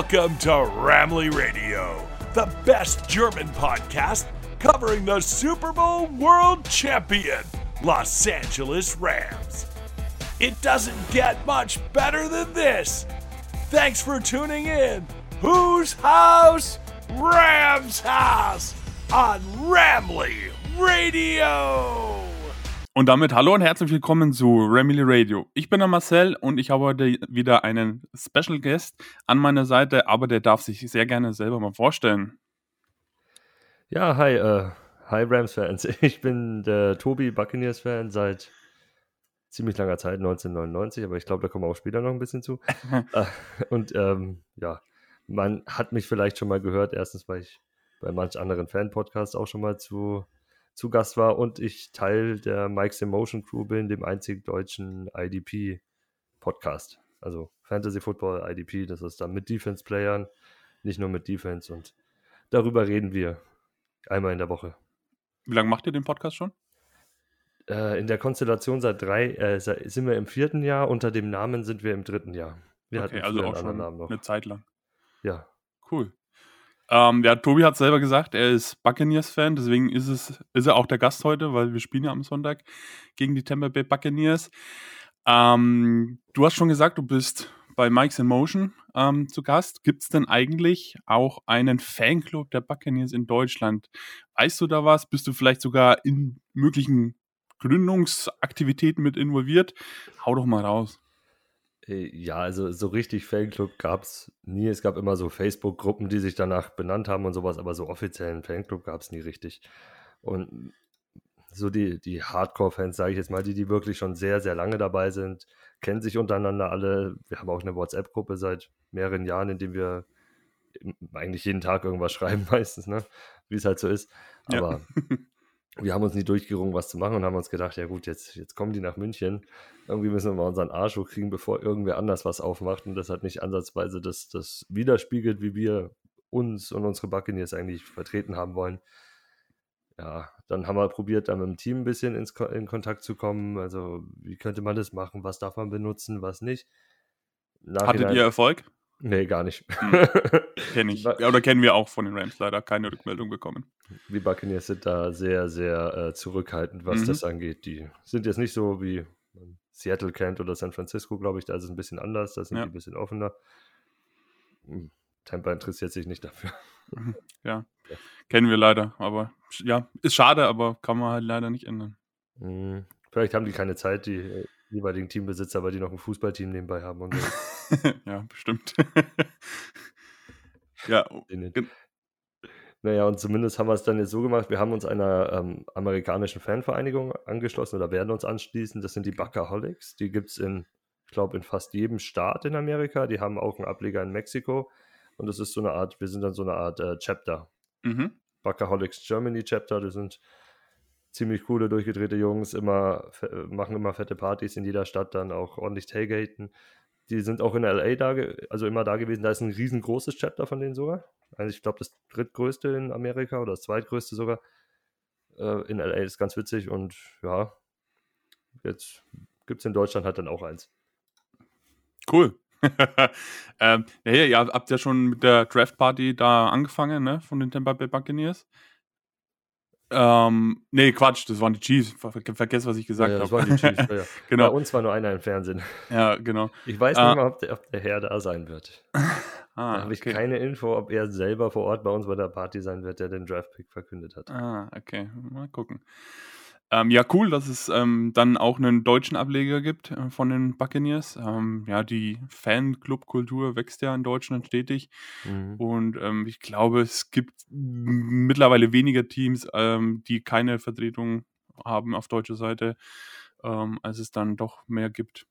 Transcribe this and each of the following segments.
Welcome to Ramley Radio, the best German podcast covering the Super Bowl world champion, Los Angeles Rams. It doesn't get much better than this. Thanks for tuning in. Whose house? Rams House on Ramley Radio. Und damit hallo und herzlich willkommen zu Remily Radio. Ich bin der Marcel und ich habe heute wieder einen Special Guest an meiner Seite, aber der darf sich sehr gerne selber mal vorstellen. Ja, hi, äh, hi Rams-Fans. Ich bin der Tobi Buccaneers-Fan seit ziemlich langer Zeit, 1999, aber ich glaube, da kommen wir auch später noch ein bisschen zu. äh, und ähm, ja, man hat mich vielleicht schon mal gehört, erstens, weil ich bei manch anderen Fan-Podcasts auch schon mal zu zu Gast war und ich Teil der Mike's Emotion Crew bin, dem einzig deutschen IDP-Podcast. Also Fantasy Football IDP, das ist dann mit Defense-Playern, nicht nur mit Defense und darüber reden wir einmal in der Woche. Wie lange macht ihr den Podcast schon? Äh, in der Konstellation seit drei, äh, sind wir im vierten Jahr, unter dem Namen sind wir im dritten Jahr. Wir okay, also auch schon eine Zeit lang. Ja. Cool. Ähm, ja, Tobi hat selber gesagt, er ist Buccaneers-Fan, deswegen ist, es, ist er auch der Gast heute, weil wir spielen ja am Sonntag gegen die Tampa Bay Buccaneers. Ähm, du hast schon gesagt, du bist bei Mike's in Motion ähm, zu Gast. Gibt es denn eigentlich auch einen Fanclub der Buccaneers in Deutschland? Weißt du da was? Bist du vielleicht sogar in möglichen Gründungsaktivitäten mit involviert? Hau doch mal raus. Äh, ja, also so richtig Fanclub gab es nie. Es gab immer so Facebook-Gruppen, die sich danach benannt haben und sowas, aber so offiziellen Fanclub gab es nie richtig. Und so die, die Hardcore-Fans, sage ich jetzt mal, die, die wirklich schon sehr, sehr lange dabei sind, kennen sich untereinander alle. Wir haben auch eine WhatsApp-Gruppe seit mehreren Jahren, in der wir eigentlich jeden Tag irgendwas schreiben, meistens, ne? Wie es halt so ist. Aber ja. wir haben uns nie durchgerungen, was zu machen und haben uns gedacht, ja gut, jetzt, jetzt kommen die nach München. Irgendwie müssen wir mal unseren Arsch hochkriegen, bevor irgendwer anders was aufmacht und das hat nicht ansatzweise das, das widerspiegelt, wie wir uns und unsere Buccaneers eigentlich vertreten haben wollen. Ja, dann haben wir probiert, da mit dem Team ein bisschen ins, in Kontakt zu kommen. Also, wie könnte man das machen? Was darf man benutzen, was nicht? Nachhinein, Hattet ihr Erfolg? Nee, gar nicht. Hm. Kenne ich. Ja, oder kennen wir auch von den Rams leider keine Rückmeldung bekommen. Die Buccaneers sind da sehr, sehr äh, zurückhaltend, was mhm. das angeht. Die sind jetzt nicht so wie Seattle kennt oder San Francisco, glaube ich. Da ist es ein bisschen anders. Da sind ja. die ein bisschen offener. Hm, Tampa interessiert sich nicht dafür. Mhm. Ja. ja. kennen wir leider. Aber ja, ist schade, aber kann man halt leider nicht ändern. Mhm. Vielleicht haben die keine Zeit, die äh, jeweiligen Teambesitzer, weil die noch ein Fußballteam nebenbei haben und so. ja, bestimmt. ja. Naja, und zumindest haben wir es dann jetzt so gemacht, wir haben uns einer ähm, amerikanischen Fanvereinigung angeschlossen oder werden uns anschließen. Das sind die Buckaholics. Die gibt es in, ich glaube, in fast jedem Staat in Amerika. Die haben auch einen Ableger in Mexiko. Und das ist so eine Art, wir sind dann so eine Art äh, Chapter. Mhm. Buckaholics Germany Chapter. Das sind ziemlich coole, durchgedrehte Jungs, immer, machen immer fette Partys in jeder Stadt, dann auch ordentlich Tailgaten. Die sind auch in LA da, also immer da gewesen. Da ist ein riesengroßes Chapter von denen sogar. Also ich glaube, das drittgrößte in Amerika oder das zweitgrößte sogar. Äh, in LA ist ganz witzig und ja, jetzt gibt es in Deutschland halt dann auch eins. Cool. ähm, ja, ihr habt ja schon mit der Draft Party da angefangen, ne, von den Tampa Bay Buccaneers. Ähm, nee, Quatsch, das waren die Chiefs. Ver vergesst, was ich gesagt habe. Ja, das waren die Chiefs, ja. genau. Bei uns war nur einer im Fernsehen. Ja, genau. Ich weiß nicht ah. mal, ob der, ob der, Herr da sein wird. ah, da habe ich okay. keine Info, ob er selber vor Ort bei uns bei der Party sein wird, der den Draft-Pick verkündet hat. Ah, okay. Mal gucken. Ähm, ja, cool, dass es ähm, dann auch einen deutschen Ableger gibt äh, von den Buccaneers. Ähm, ja, die Fanclub-Kultur wächst ja in Deutschland stetig. Mhm. Und ähm, ich glaube, es gibt mittlerweile weniger Teams, ähm, die keine Vertretung haben auf deutscher Seite, ähm, als es dann doch mehr gibt.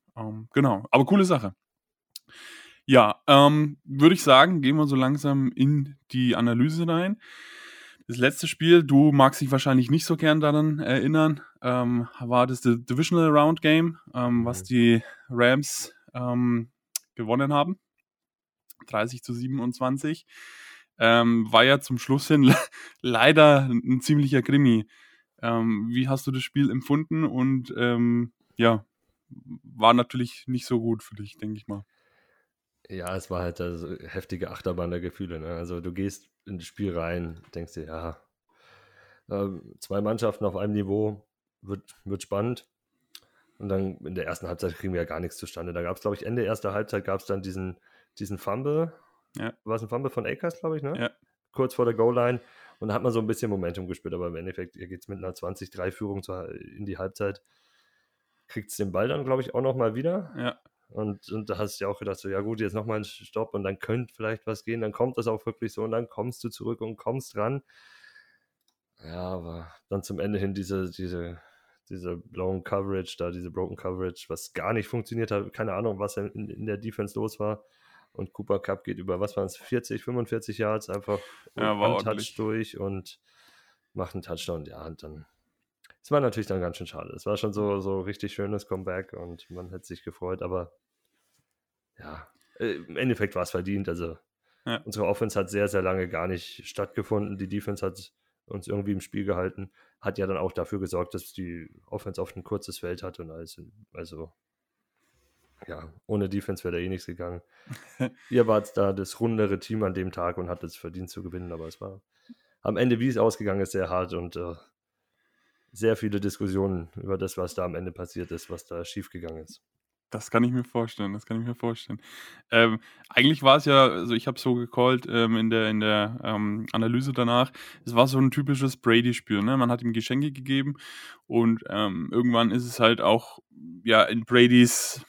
genau, aber coole Sache. Ja, würde ich sagen, gehen wir so langsam in die Analyse rein. Das letzte Spiel, du magst dich wahrscheinlich nicht so gern daran erinnern, ähm, war das Divisional Round Game, ähm, was mhm. die Rams ähm, gewonnen haben. 30 zu 27. Ähm, war ja zum Schluss hin leider ein ziemlicher Krimi. Ähm, wie hast du das Spiel empfunden? Und ja, war natürlich nicht so gut für dich, denke ich mal. Ja, es war halt also heftige Achterbahn der Gefühle. Ne? Also du gehst in das Spiel rein, denkst dir, ja, äh, zwei Mannschaften auf einem Niveau, wird, wird spannend. Und dann in der ersten Halbzeit kriegen wir ja gar nichts zustande. Da gab es, glaube ich, Ende erster Halbzeit gab es dann diesen, diesen Fumble. Ja. War es ein Fumble von Akers, glaube ich, ne? Ja. Kurz vor der Goal-Line. Und da hat man so ein bisschen Momentum gespürt, aber im Endeffekt, ihr geht es mit einer 20-3-Führung in die Halbzeit. Kriegt es den Ball dann, glaube ich, auch nochmal wieder. Ja. Und, und da hast du ja auch gedacht, so, ja gut, jetzt nochmal ein Stopp und dann könnte vielleicht was gehen, dann kommt das auch wirklich so und dann kommst du zurück und kommst ran. Ja, aber dann zum Ende hin diese, diese, diese blown Coverage, da diese broken Coverage, was gar nicht funktioniert hat, keine Ahnung, was in, in der Defense los war. Und Cooper Cup geht über, was waren es, 40, 45 Yards einfach Ja, war durch und macht einen Touchdown. Ja, und dann, es war natürlich dann ganz schön schade. Es war schon so, so richtig schönes Comeback und man hätte sich gefreut, aber ja, äh, im Endeffekt war es verdient. Also Ja. unsere Offense hat sehr, sehr lange gar nicht stattgefunden. Die Defense hat uns irgendwie im Spiel gehalten, hat ja dann auch dafür gesorgt, dass die Offense oft ein kurzes Feld hatte und alles. Also ja, ohne Defense wäre da eh nichts gegangen. Ihr wart da das rundere Team an dem Tag und hattet es verdient zu gewinnen, aber es war am Ende, wie es ausgegangen ist, sehr hart und äh, sehr viele Diskussionen über das, was da am Ende passiert ist, was da schiefgegangen ist. Das kann ich mir vorstellen, das kann ich mir vorstellen. Ähm, eigentlich war es ja, also ich habe es so gecallt ähm, in der, in der ähm, Analyse danach, es war so ein typisches Brady-Spiel. Ne? Man hat ihm Geschenke gegeben und ähm, irgendwann ist es halt auch ja in Bradys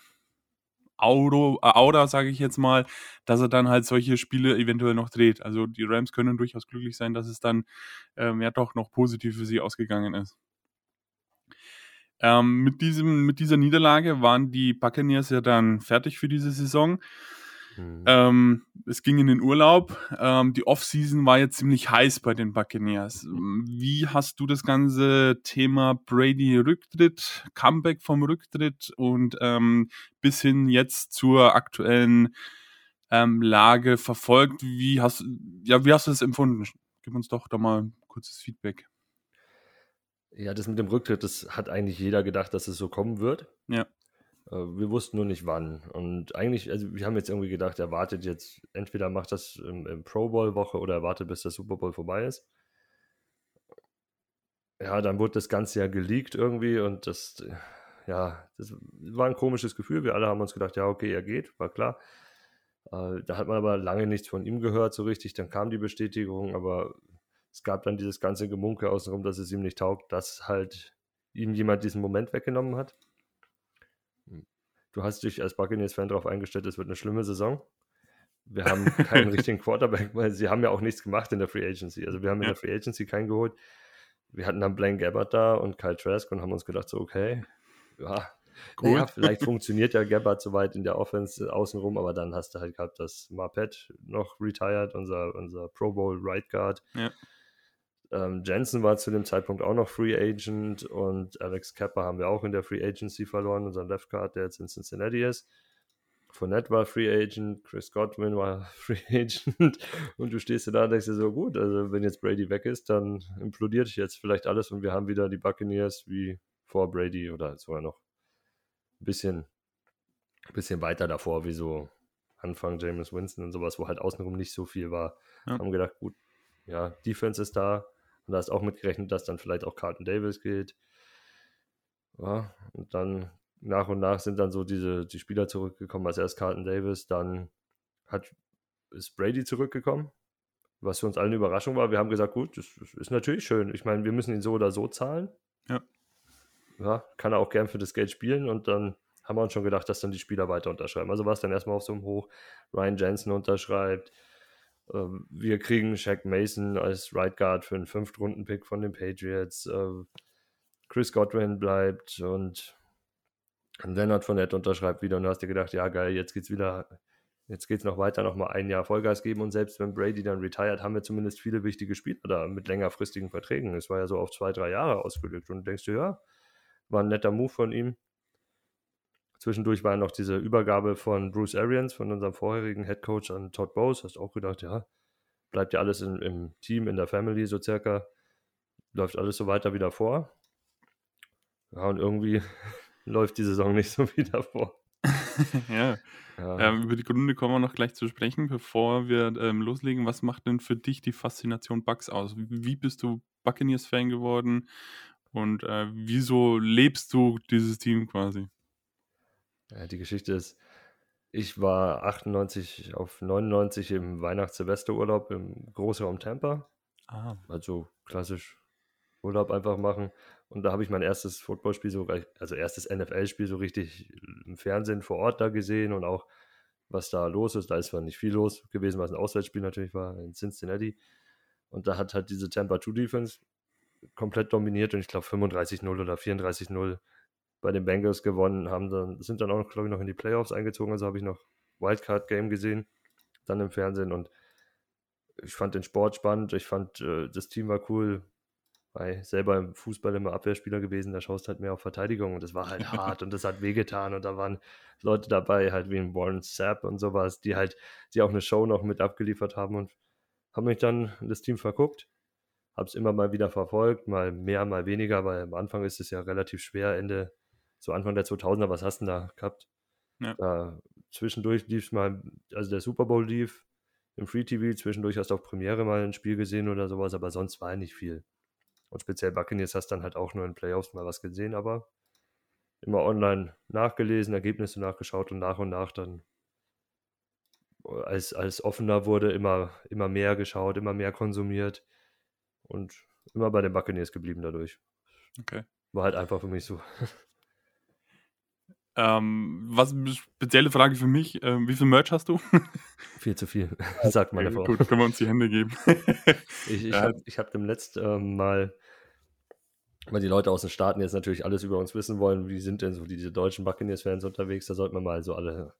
Auto, äh, Aura, sage ich jetzt mal, dass er dann halt solche Spiele eventuell noch dreht. Also die Rams können durchaus glücklich sein, dass es dann ähm, ja doch noch positiv für sie ausgegangen ist. Ähm, mit, diesem, mit dieser Niederlage waren die Buccaneers ja dann fertig für diese Saison. Mhm. Ähm, es ging in den Urlaub. Ähm, die Offseason war jetzt ziemlich heiß bei den Buccaneers. Wie hast du das ganze Thema Brady-Rücktritt, Comeback vom Rücktritt und ähm, bis hin jetzt zur aktuellen ähm, Lage verfolgt? Wie hast, ja, wie hast du das empfunden? Gib uns doch da mal ein kurzes Feedback. Ja, das mit dem Rücktritt, das hat eigentlich jeder gedacht, dass es so kommen wird. Ja. Äh, Wir wussten nur nicht wann. Und eigentlich, also wir haben jetzt irgendwie gedacht, er wartet jetzt, entweder macht das im, im Pro Bowl-Woche oder er wartet, bis der Super Bowl vorbei ist. Ja, dann wurde das Ganze ja geleakt irgendwie und das, ja, das war ein komisches Gefühl. Wir alle haben uns gedacht, ja, okay, er geht, war klar. Äh, Da hat man aber lange nichts von ihm gehört, so richtig. Dann kam die Bestätigung, aber es gab dann dieses ganze Gemunkel außenrum, dass es ihm nicht taugt, dass halt ihm jemand diesen Moment weggenommen hat. Du hast dich als Buccaneers-Fan darauf eingestellt, es wird eine schlimme Saison. Wir haben keinen richtigen Quarterback, weil sie haben ja auch nichts gemacht in der Free Agency. Also wir haben in Ja. der Free Agency keinen geholt. Wir hatten dann Blaine Gabbard da und Kyle Trask und haben uns gedacht, so okay, ja, Gut. naja, vielleicht funktioniert ja Gabbard soweit in der Offense äh, außenrum, aber dann hast du halt gehabt, dass Marpet noch retired, unser, unser Pro Bowl Right Guard. Ja. Ähm, Jensen war zu dem Zeitpunkt auch noch Free Agent und Alex Kepper haben wir auch in der Free Agency verloren, unseren Left Guard, der jetzt in Cincinnati ist. Fournette war Free Agent, Chris Godwin war Free Agent und du stehst da und denkst dir so, gut, also wenn jetzt Brady weg ist, dann implodiert jetzt vielleicht alles und wir haben wieder die Buccaneers wie vor Brady oder sogar noch ein bisschen, ein bisschen weiter davor, wie so Anfang James Winston und sowas, wo halt außenrum nicht so viel war. Ja. Haben gedacht, gut, ja, Defense ist da und da ist auch mitgerechnet, dass dann vielleicht auch Carlton Davis geht. Ja, und dann nach und nach sind dann so diese die Spieler zurückgekommen, als erst Carlton Davis, dann hat, ist Brady zurückgekommen, was für uns allen eine Überraschung war. Wir haben gesagt, gut, das, das ist natürlich schön. Ich meine, wir müssen ihn so oder so zahlen. Ja. Ja, kann er auch gern für das Geld spielen und dann haben wir uns schon gedacht, dass dann die Spieler weiter unterschreiben. Also war es dann erstmal auf so einem Hoch. Ryan Jensen unterschreibt. Ähm, Wir kriegen Shaq Mason als Right Guard für einen Fünft-Runden-Pick von den Patriots. Ähm, Chris Godwin bleibt und Leonard Fournette unterschreibt wieder und du hast dir gedacht, ja geil, jetzt geht's wieder, jetzt geht's noch weiter, noch mal ein Jahr Vollgas geben und selbst wenn Brady dann retired, haben wir zumindest viele wichtige Spieler da mit längerfristigen Verträgen. Es war ja so auf zwei, drei Jahre ausgelegt und du denkst dir, ja, war ein netter Move von ihm. Zwischendurch war noch diese Übergabe von Bruce Arians, von unserem vorherigen Head Coach an Todd Bowes. Hast auch gedacht, ja, bleibt ja alles in, im Team, in der Family so circa. Läuft alles so weiter wie davor. Ja, und irgendwie läuft die Saison nicht so wie davor. ja. ja. Ähm, über die Gründe kommen wir noch gleich zu sprechen. Bevor wir ähm, loslegen, was macht denn für dich die Faszination Bucks aus? Wie bist du Buccaneers-Fan geworden? Und äh, wieso lebst du dieses Team quasi? Ja, die Geschichte ist, ich war 98 auf 99 im Weihnachts-Silvesterurlaub im Großraum Tampa. Ah. Also klassisch Urlaub einfach machen. Und da habe ich mein erstes Footballspiel, so, also erstes NFL-Spiel so richtig im Fernsehen vor Ort da gesehen und auch, was da los ist. Da ist zwar nicht viel los gewesen, was ein Auswärtsspiel natürlich war in Cincinnati. Und da hat halt diese Tampa 2 Defense komplett dominiert und ich glaube 35-0 oder 34-0 bei den Bengals gewonnen, haben dann, sind dann auch, glaube ich, noch in die Playoffs eingezogen. Also habe ich noch Wildcard-Game gesehen, dann im Fernsehen. Und ich fand den Sport spannend, ich fand äh, das Team war cool, weil selber im Fußball immer Abwehrspieler gewesen, da schaust halt mehr auf Verteidigung. Und das war halt hart und das hat wehgetan. Und da waren Leute dabei, halt wie ein Warren Sapp und sowas, die halt, die auch eine Show noch mit abgeliefert haben. Und haben mich dann in das Team verguckt, habe es immer mal wieder verfolgt, mal mehr, mal weniger, weil am Anfang ist es ja relativ schwer, Ende, so Anfang der 2000er, was hast du denn da gehabt? Ja. Da, zwischendurch lief es mal, also der Super Bowl lief im Free TV, zwischendurch hast du auf Premiere mal ein Spiel gesehen oder sowas, aber sonst war nicht viel. Und speziell Buccaneers hast dann halt auch nur in Playoffs mal was gesehen, aber immer online nachgelesen, Ergebnisse nachgeschaut und nach und nach dann, als, als offener wurde, immer, immer mehr geschaut, immer mehr konsumiert und immer bei den Buccaneers geblieben dadurch. Okay. War halt einfach für mich so. Ähm, was eine spezielle Frage für mich, ähm, wie viel Merch hast du? viel zu viel, sagt meine Frau. Gut, können wir uns die Hände geben. ich ich ja. habe hab dem letzten ähm, Mal, weil die Leute aus den Staaten jetzt natürlich alles über uns wissen wollen, wie sind denn so diese deutschen Buccaneers-Fans unterwegs, da sollten wir mal so alle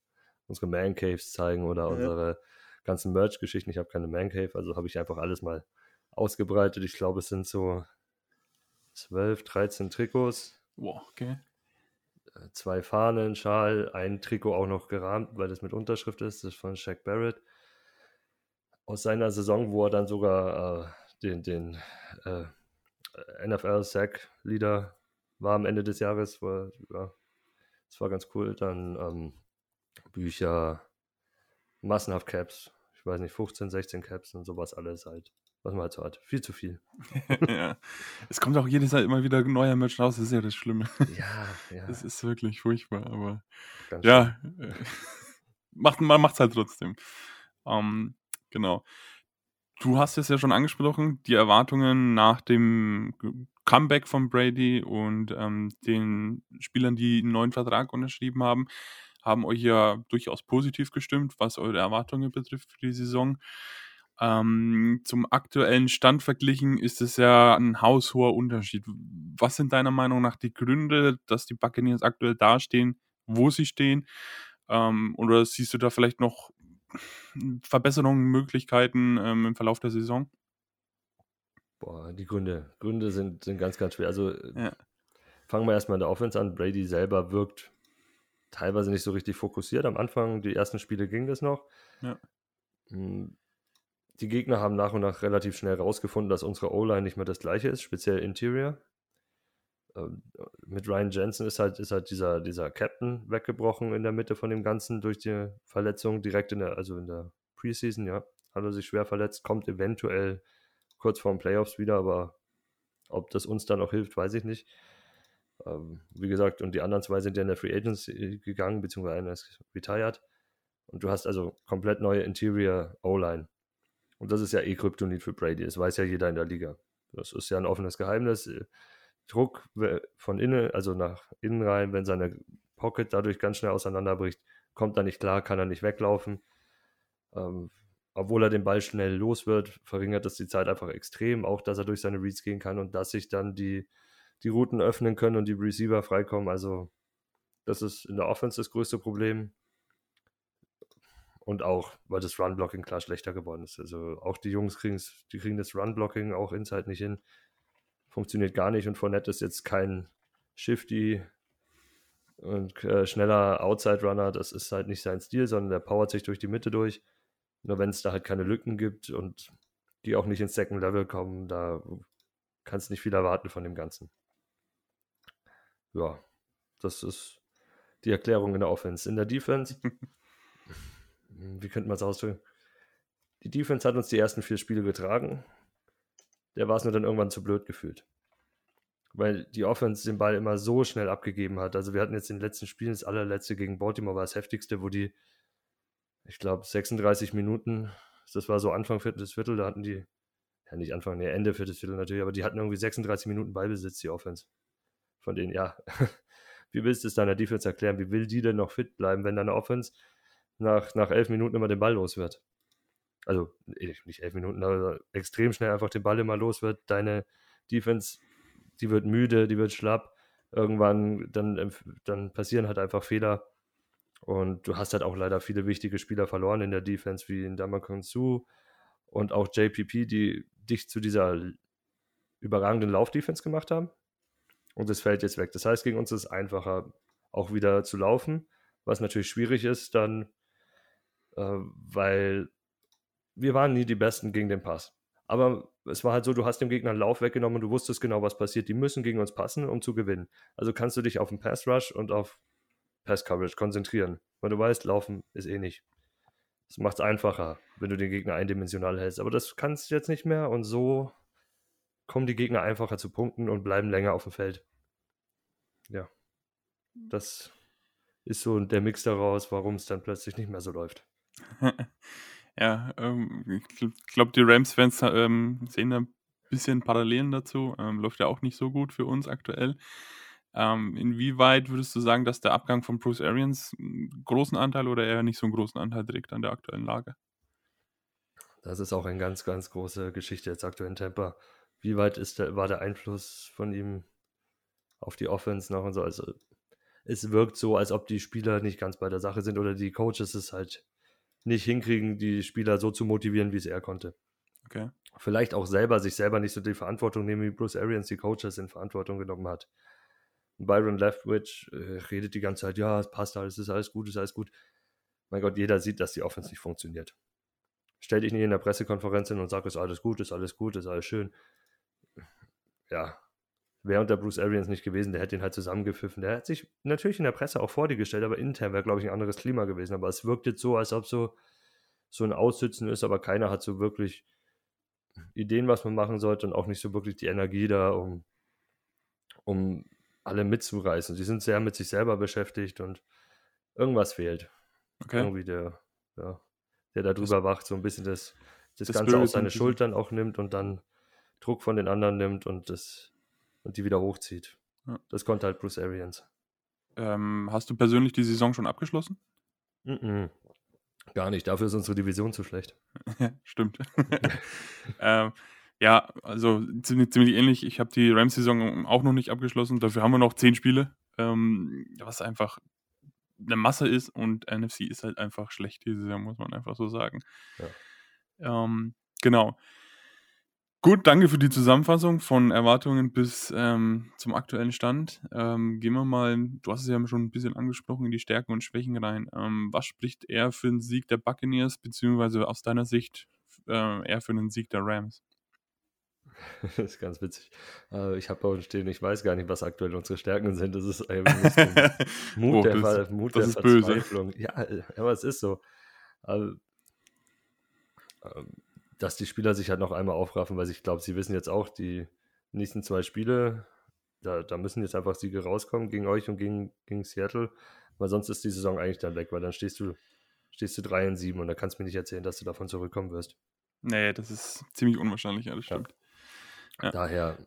unsere Man Caves zeigen oder ja. unsere ganzen Merch-Geschichten. Ich habe keine Man Cave, also habe ich einfach alles mal ausgebreitet. Ich glaube, es sind so 12, 13 Trikots. Wow, okay zwei Fahnen, Schal, ein Trikot auch noch gerahmt, weil das mit Unterschrift ist, das ist von Shaq Barrett. Aus seiner Saison, wo er dann sogar äh, den, den äh, NFL-Sack-Leader war am Ende des Jahres, war, ja, das war ganz cool. Dann ähm, Bücher, massenhaft Caps, ich weiß nicht, 15, 16 Caps und sowas alles halt was man halt so hat. Viel zu viel. ja. Es kommt auch jedes Jahr immer wieder neuer Merch raus, das ist ja das Schlimme. Ja, ja. Das ist wirklich furchtbar, aber Ganz ja, äh, macht, man macht es halt trotzdem. Ähm, genau. Du hast es ja schon angesprochen, die Erwartungen nach dem Comeback von Brady und ähm, den Spielern, die einen neuen Vertrag unterschrieben haben, haben euch ja durchaus positiv gestimmt, was eure Erwartungen betrifft für die Saison. Ähm, zum aktuellen Stand verglichen ist es ja ein haushoher Unterschied. Was sind deiner Meinung nach die Gründe, dass die Buccaneers aktuell dastehen, wo sie stehen? Ähm, oder siehst du da vielleicht noch Verbesserungen, Möglichkeiten ähm, im Verlauf der Saison? Boah, die Gründe. Gründe sind, sind ganz, ganz schwer. Also ja. fangen wir erstmal in der Offense an. Brady selber wirkt teilweise nicht so richtig fokussiert. Am Anfang, die ersten Spiele ging das noch. Ja. Hm, die Gegner haben nach und nach relativ schnell herausgefunden, dass unsere O-Line nicht mehr das gleiche ist, speziell Interior. Ähm, mit Ryan Jensen ist halt, ist halt dieser, dieser Captain weggebrochen in der Mitte von dem Ganzen durch die Verletzung, direkt in der, also in der Preseason, ja. Hat er sich schwer verletzt, kommt eventuell kurz vor den Playoffs wieder, aber ob das uns dann auch hilft, weiß ich nicht. Ähm, wie gesagt, und die anderen zwei sind ja in der Free Agency gegangen, beziehungsweise einer ist retired. Und du hast also komplett neue Interior O-Line. Und das ist ja eh Kryptonit für Brady. Das weiß ja jeder in der Liga. Das ist ja ein offenes Geheimnis. Druck von innen, also nach innen rein, wenn seine Pocket dadurch ganz schnell auseinanderbricht, kommt er nicht klar, kann er nicht weglaufen. Ähm, obwohl er den Ball schnell los wird, verringert das die Zeit einfach extrem. Auch, dass er durch seine Reads gehen kann und dass sich dann die, die Routen öffnen können und die Receiver freikommen. Also, das ist in der Offense das größte Problem. Und auch, weil das Run-Blocking klar schlechter geworden ist. Also auch die Jungs kriegen die kriegen das Run-Blocking auch inside nicht hin. Funktioniert gar nicht. Und Fournette ist jetzt kein Shifty und äh, schneller Outside-Runner. Das ist halt nicht sein Stil, sondern der powert sich durch die Mitte durch. Nur wenn es da halt keine Lücken gibt und die auch nicht ins Second Level kommen, da kannst du nicht viel erwarten von dem Ganzen. Ja, das ist die Erklärung in der Offense. In der Defense, wie könnte man es ausdrücken? Die Defense hat uns die ersten vier Spiele getragen. Der war es nur dann irgendwann zu blöd gefühlt. Weil die Offense den Ball immer so schnell abgegeben hat. Also wir hatten jetzt in den letzten Spielen, das allerletzte gegen Baltimore war das heftigste, wo die, ich glaube, 36 Minuten, das war so Anfang viertes Viertel, da hatten die, ja nicht Anfang, nee, Ende viertes Viertel natürlich, aber die hatten irgendwie 36 Minuten Ballbesitz, die Offense. Von denen, ja, wie willst du es deiner Defense erklären? Wie will die denn noch fit bleiben, wenn deine Offense nach, nach elf Minuten immer den Ball los wird? Also nicht elf Minuten, aber extrem schnell einfach den Ball immer los wird. Deine Defense, die wird müde, die wird schlapp. Irgendwann, dann, dann passieren halt einfach Fehler. Und du hast halt auch leider viele wichtige Spieler verloren in der Defense, wie in Damakon Su und auch JPP, die dich zu dieser überragenden Laufdefense gemacht haben. Und das fällt jetzt weg. Das heißt, gegen uns ist es einfacher, auch wieder zu laufen, was natürlich schwierig ist, dann, äh, weil wir waren nie die Besten gegen den Pass. Aber es war halt so, du hast dem Gegner einen Lauf weggenommen und du wusstest genau, was passiert. Die müssen gegen uns passen, um zu gewinnen. Also kannst du dich auf den Pass Rush und auf Pass Coverage konzentrieren. Weil du weißt, laufen ist eh nicht. Das macht es einfacher, wenn du den Gegner eindimensional hältst. Aber das kannst du jetzt nicht mehr und so kommen die Gegner einfacher zu Punkten und bleiben länger auf dem Feld. Ja. Das ist so der Mix daraus, warum es dann plötzlich nicht mehr so läuft. ja, ähm, ich glaube, die Rams-Fans ähm, sehen da ein bisschen Parallelen dazu. Ähm, läuft ja auch nicht so gut für uns aktuell. Ähm, inwieweit würdest du sagen, dass der Abgang von Bruce Arians einen großen Anteil oder eher nicht so einen großen Anteil trägt an der aktuellen Lage? Das ist auch eine ganz, ganz große Geschichte jetzt aktuell in Tampa wie weit ist der, war der Einfluss von ihm auf die Offense noch und so. Also es wirkt so, als ob die Spieler nicht ganz bei der Sache sind oder die Coaches es halt nicht hinkriegen, die Spieler so zu motivieren, wie es er konnte. Okay. Vielleicht auch selber, sich selber nicht so die Verantwortung nehmen, wie Bruce Arians die Coaches in Verantwortung genommen hat. Byron Leftwich äh, redet die ganze Zeit, ja, es passt alles, es ist alles gut, es ist alles gut. Mein Gott, jeder sieht, dass die Offense nicht funktioniert. Stell dich nicht in der Pressekonferenz hin und sag, es ist alles gut, es ist alles gut, es ist alles schön ja, wäre unter Bruce Arians nicht gewesen, der hätte ihn halt zusammengepfiffen. Der hat sich natürlich in der Presse auch vor die gestellt, aber intern wäre, glaube ich, ein anderes Klima gewesen. Aber es wirkt jetzt so, als ob so, so ein Aussitzen ist, aber keiner hat so wirklich Ideen, was man machen sollte und auch nicht so wirklich die Energie da, um, um alle mitzureißen. Sie sind sehr mit sich selber beschäftigt und irgendwas fehlt. Okay. Irgendwie der, ja, der da drüber wacht, so ein bisschen das, das, das Ganze auf seine Schultern auch nimmt und dann Druck von den anderen nimmt und, das, und die wieder hochzieht. Ja. Das konnte halt Bruce Arians. Ähm, hast du persönlich die Saison schon abgeschlossen? Mm -mm. Gar nicht, dafür ist unsere Division zu schlecht. Stimmt. ähm, ja, also ziemlich, ziemlich ähnlich. Ich habe die Rams-Saison auch noch nicht abgeschlossen. Dafür haben wir noch zehn Spiele, ähm, was einfach eine Masse ist und NFC ist halt einfach schlecht diese Saison, muss man einfach so sagen. Ja. Ähm, genau. Gut, danke für die Zusammenfassung von Erwartungen bis ähm, zum aktuellen Stand. Ähm, gehen wir mal, du hast es ja schon ein bisschen angesprochen, in die Stärken und Schwächen rein. Ähm, was spricht eher für den Sieg der Buccaneers, beziehungsweise aus deiner Sicht äh, eher für den Sieg der Rams? Das ist ganz witzig. Äh, ich habe bei uns stehen, ich weiß gar nicht, was aktuell unsere Stärken sind. Das ist einfach Mut oh, der, Ver Mut das der ist Verzweiflung. Böse. Ja, aber es ist so. Also, dass die Spieler sich halt noch einmal aufraffen, weil ich glaube, sie wissen jetzt auch, die nächsten zwei Spiele, da, da müssen jetzt einfach Siege rauskommen gegen euch und gegen, gegen Seattle, weil sonst ist die Saison eigentlich dann weg, weil dann stehst du, stehst du 3 in 7 und da kannst du mir nicht erzählen, dass du davon zurückkommen wirst. Nee, das ist ziemlich unwahrscheinlich, ja, das stimmt. Ja. Ja. Daher,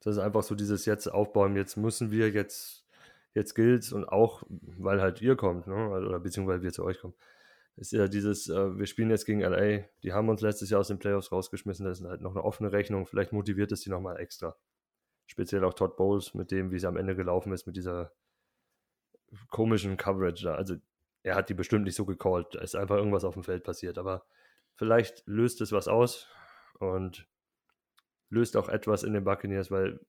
das ist einfach so dieses jetzt aufbauen, jetzt müssen wir, jetzt, jetzt gilt's und auch, weil halt ihr kommt, ne? oder beziehungsweise wir zu euch kommen ist ja dieses, äh, wir spielen jetzt gegen LA, die haben uns letztes Jahr aus den Playoffs rausgeschmissen, das ist halt noch eine offene Rechnung, vielleicht motiviert es die nochmal extra. Speziell auch Todd Bowles mit dem, wie es am Ende gelaufen ist, mit dieser komischen Coverage da. Also er hat die bestimmt nicht so gecallt, da ist einfach irgendwas auf dem Feld passiert, aber vielleicht löst es was aus und löst auch etwas in den Buccaneers, weil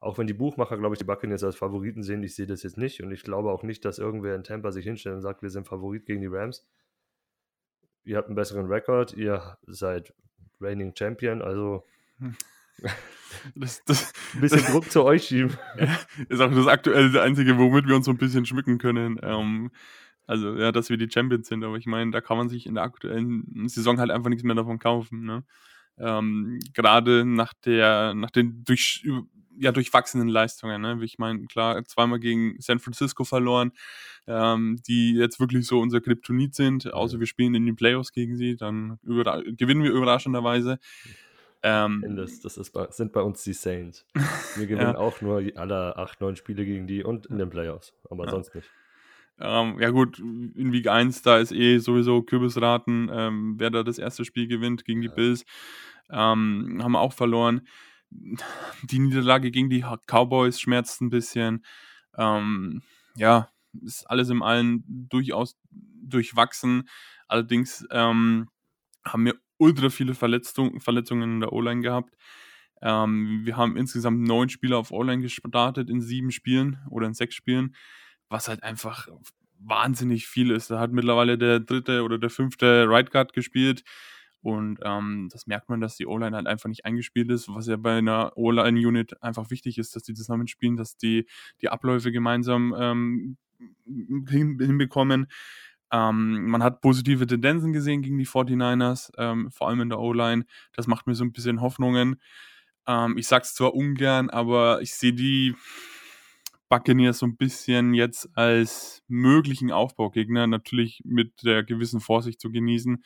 auch wenn die Buchmacher, glaube ich, die Buccaneers als Favoriten sehen, ich sehe das jetzt nicht und ich glaube auch nicht, dass irgendwer in Tampa sich hinstellt und sagt, wir sind Favorit gegen die Rams ihr habt einen besseren Rekord, ihr seid reigning Champion, also hm. Das, das, ein bisschen das, Druck zu euch schieben. Ist auch das aktuelle Einzige, womit wir uns so ein bisschen schmücken können. Ähm, also, ja, dass wir die Champions sind. Aber ich meine, da kann man sich in der aktuellen Saison halt einfach nichts mehr davon kaufen. Ne? Ähm, Gerade nach der, nach den durch, ja, durchwachsenen Leistungen. Ne? Ich meine, klar, zweimal gegen San Francisco verloren, ähm, die jetzt wirklich so unser Kryptonit sind, außer wir spielen in den Playoffs gegen sie, dann gewinnen wir überraschenderweise. Ähm, das, das ist bei, sind bei uns die Saints. Wir gewinnen ja. auch nur alle acht, neun Spiele gegen die und in den Playoffs, aber ja. sonst nicht. Ähm, ja gut, in Week 1, da ist eh sowieso Kürbisraten, ähm, wer da das erste Spiel gewinnt gegen die Bills. Ähm, haben wir auch verloren. Die Niederlage gegen die Cowboys schmerzt ein bisschen. Ähm, ja, ist alles im Allen durchaus durchwachsen. Allerdings ähm, haben wir ultra viele Verletzung, Verletzungen in der O-Line gehabt. Ähm, wir haben insgesamt neun Spieler auf O-Line gestartet in sieben Spielen oder in sechs Spielen, was halt einfach wahnsinnig viel ist. Da hat mittlerweile der dritte oder der fünfte Right Guard gespielt. Und ähm, das merkt man, dass die O-Line halt einfach nicht eingespielt ist, was ja bei einer O-Line-Unit einfach wichtig ist, dass die zusammenspielen, dass die die Abläufe gemeinsam ähm, hinbekommen. Ähm, man hat positive Tendenzen gesehen gegen die 49ers, ähm, vor allem in der O-Line. Das macht mir so ein bisschen Hoffnungen. Ähm, ich sag's zwar ungern, aber ich sehe die Buccaneers so ein bisschen jetzt als möglichen Aufbaugegner, natürlich mit der gewissen Vorsicht zu genießen.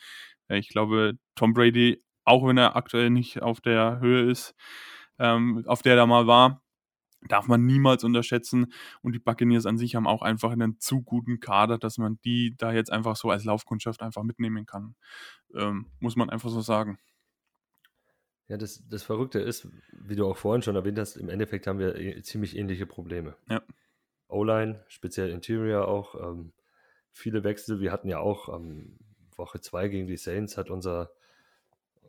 Ich glaube, Tom Brady, auch wenn er aktuell nicht auf der Höhe ist, ähm, auf der er mal war, darf man niemals unterschätzen. Und die Buccaneers an sich haben auch einfach einen zu guten Kader, dass man die da jetzt einfach so als Laufkundschaft einfach mitnehmen kann. Ähm, muss man einfach so sagen. Ja, das, das Verrückte ist, wie du auch vorhin schon erwähnt hast, im Endeffekt haben wir äh, ziemlich ähnliche Probleme. Ja. O-Line, speziell Interior auch, ähm, viele Wechsel. Wir hatten ja auch ähm, Woche 2 gegen die Saints hat unser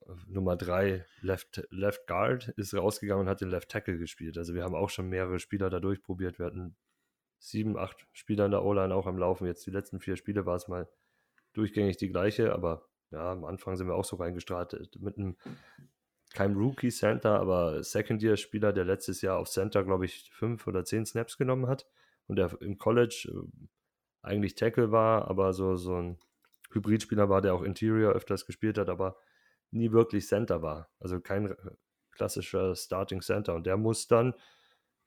äh, Nummer 3 Left, Left Guard ist rausgegangen und hat den Left Tackle gespielt. Also wir haben auch schon mehrere Spieler da durchprobiert. Wir hatten sieben, acht Spieler in der O-Line auch am Laufen. Jetzt die letzten vier Spiele war es mal durchgängig die gleiche, aber ja, am Anfang sind wir auch so reingestartet mit einem kein Rookie Center, aber Second Year Spieler, der letztes Jahr auf Center, glaube ich, fünf oder zehn Snaps genommen hat und der im College äh, eigentlich Tackle war, aber so, so ein Hybridspieler war, der auch Interior öfters gespielt hat, aber nie wirklich Center war. Also kein äh, klassischer Starting Center. Und der muss dann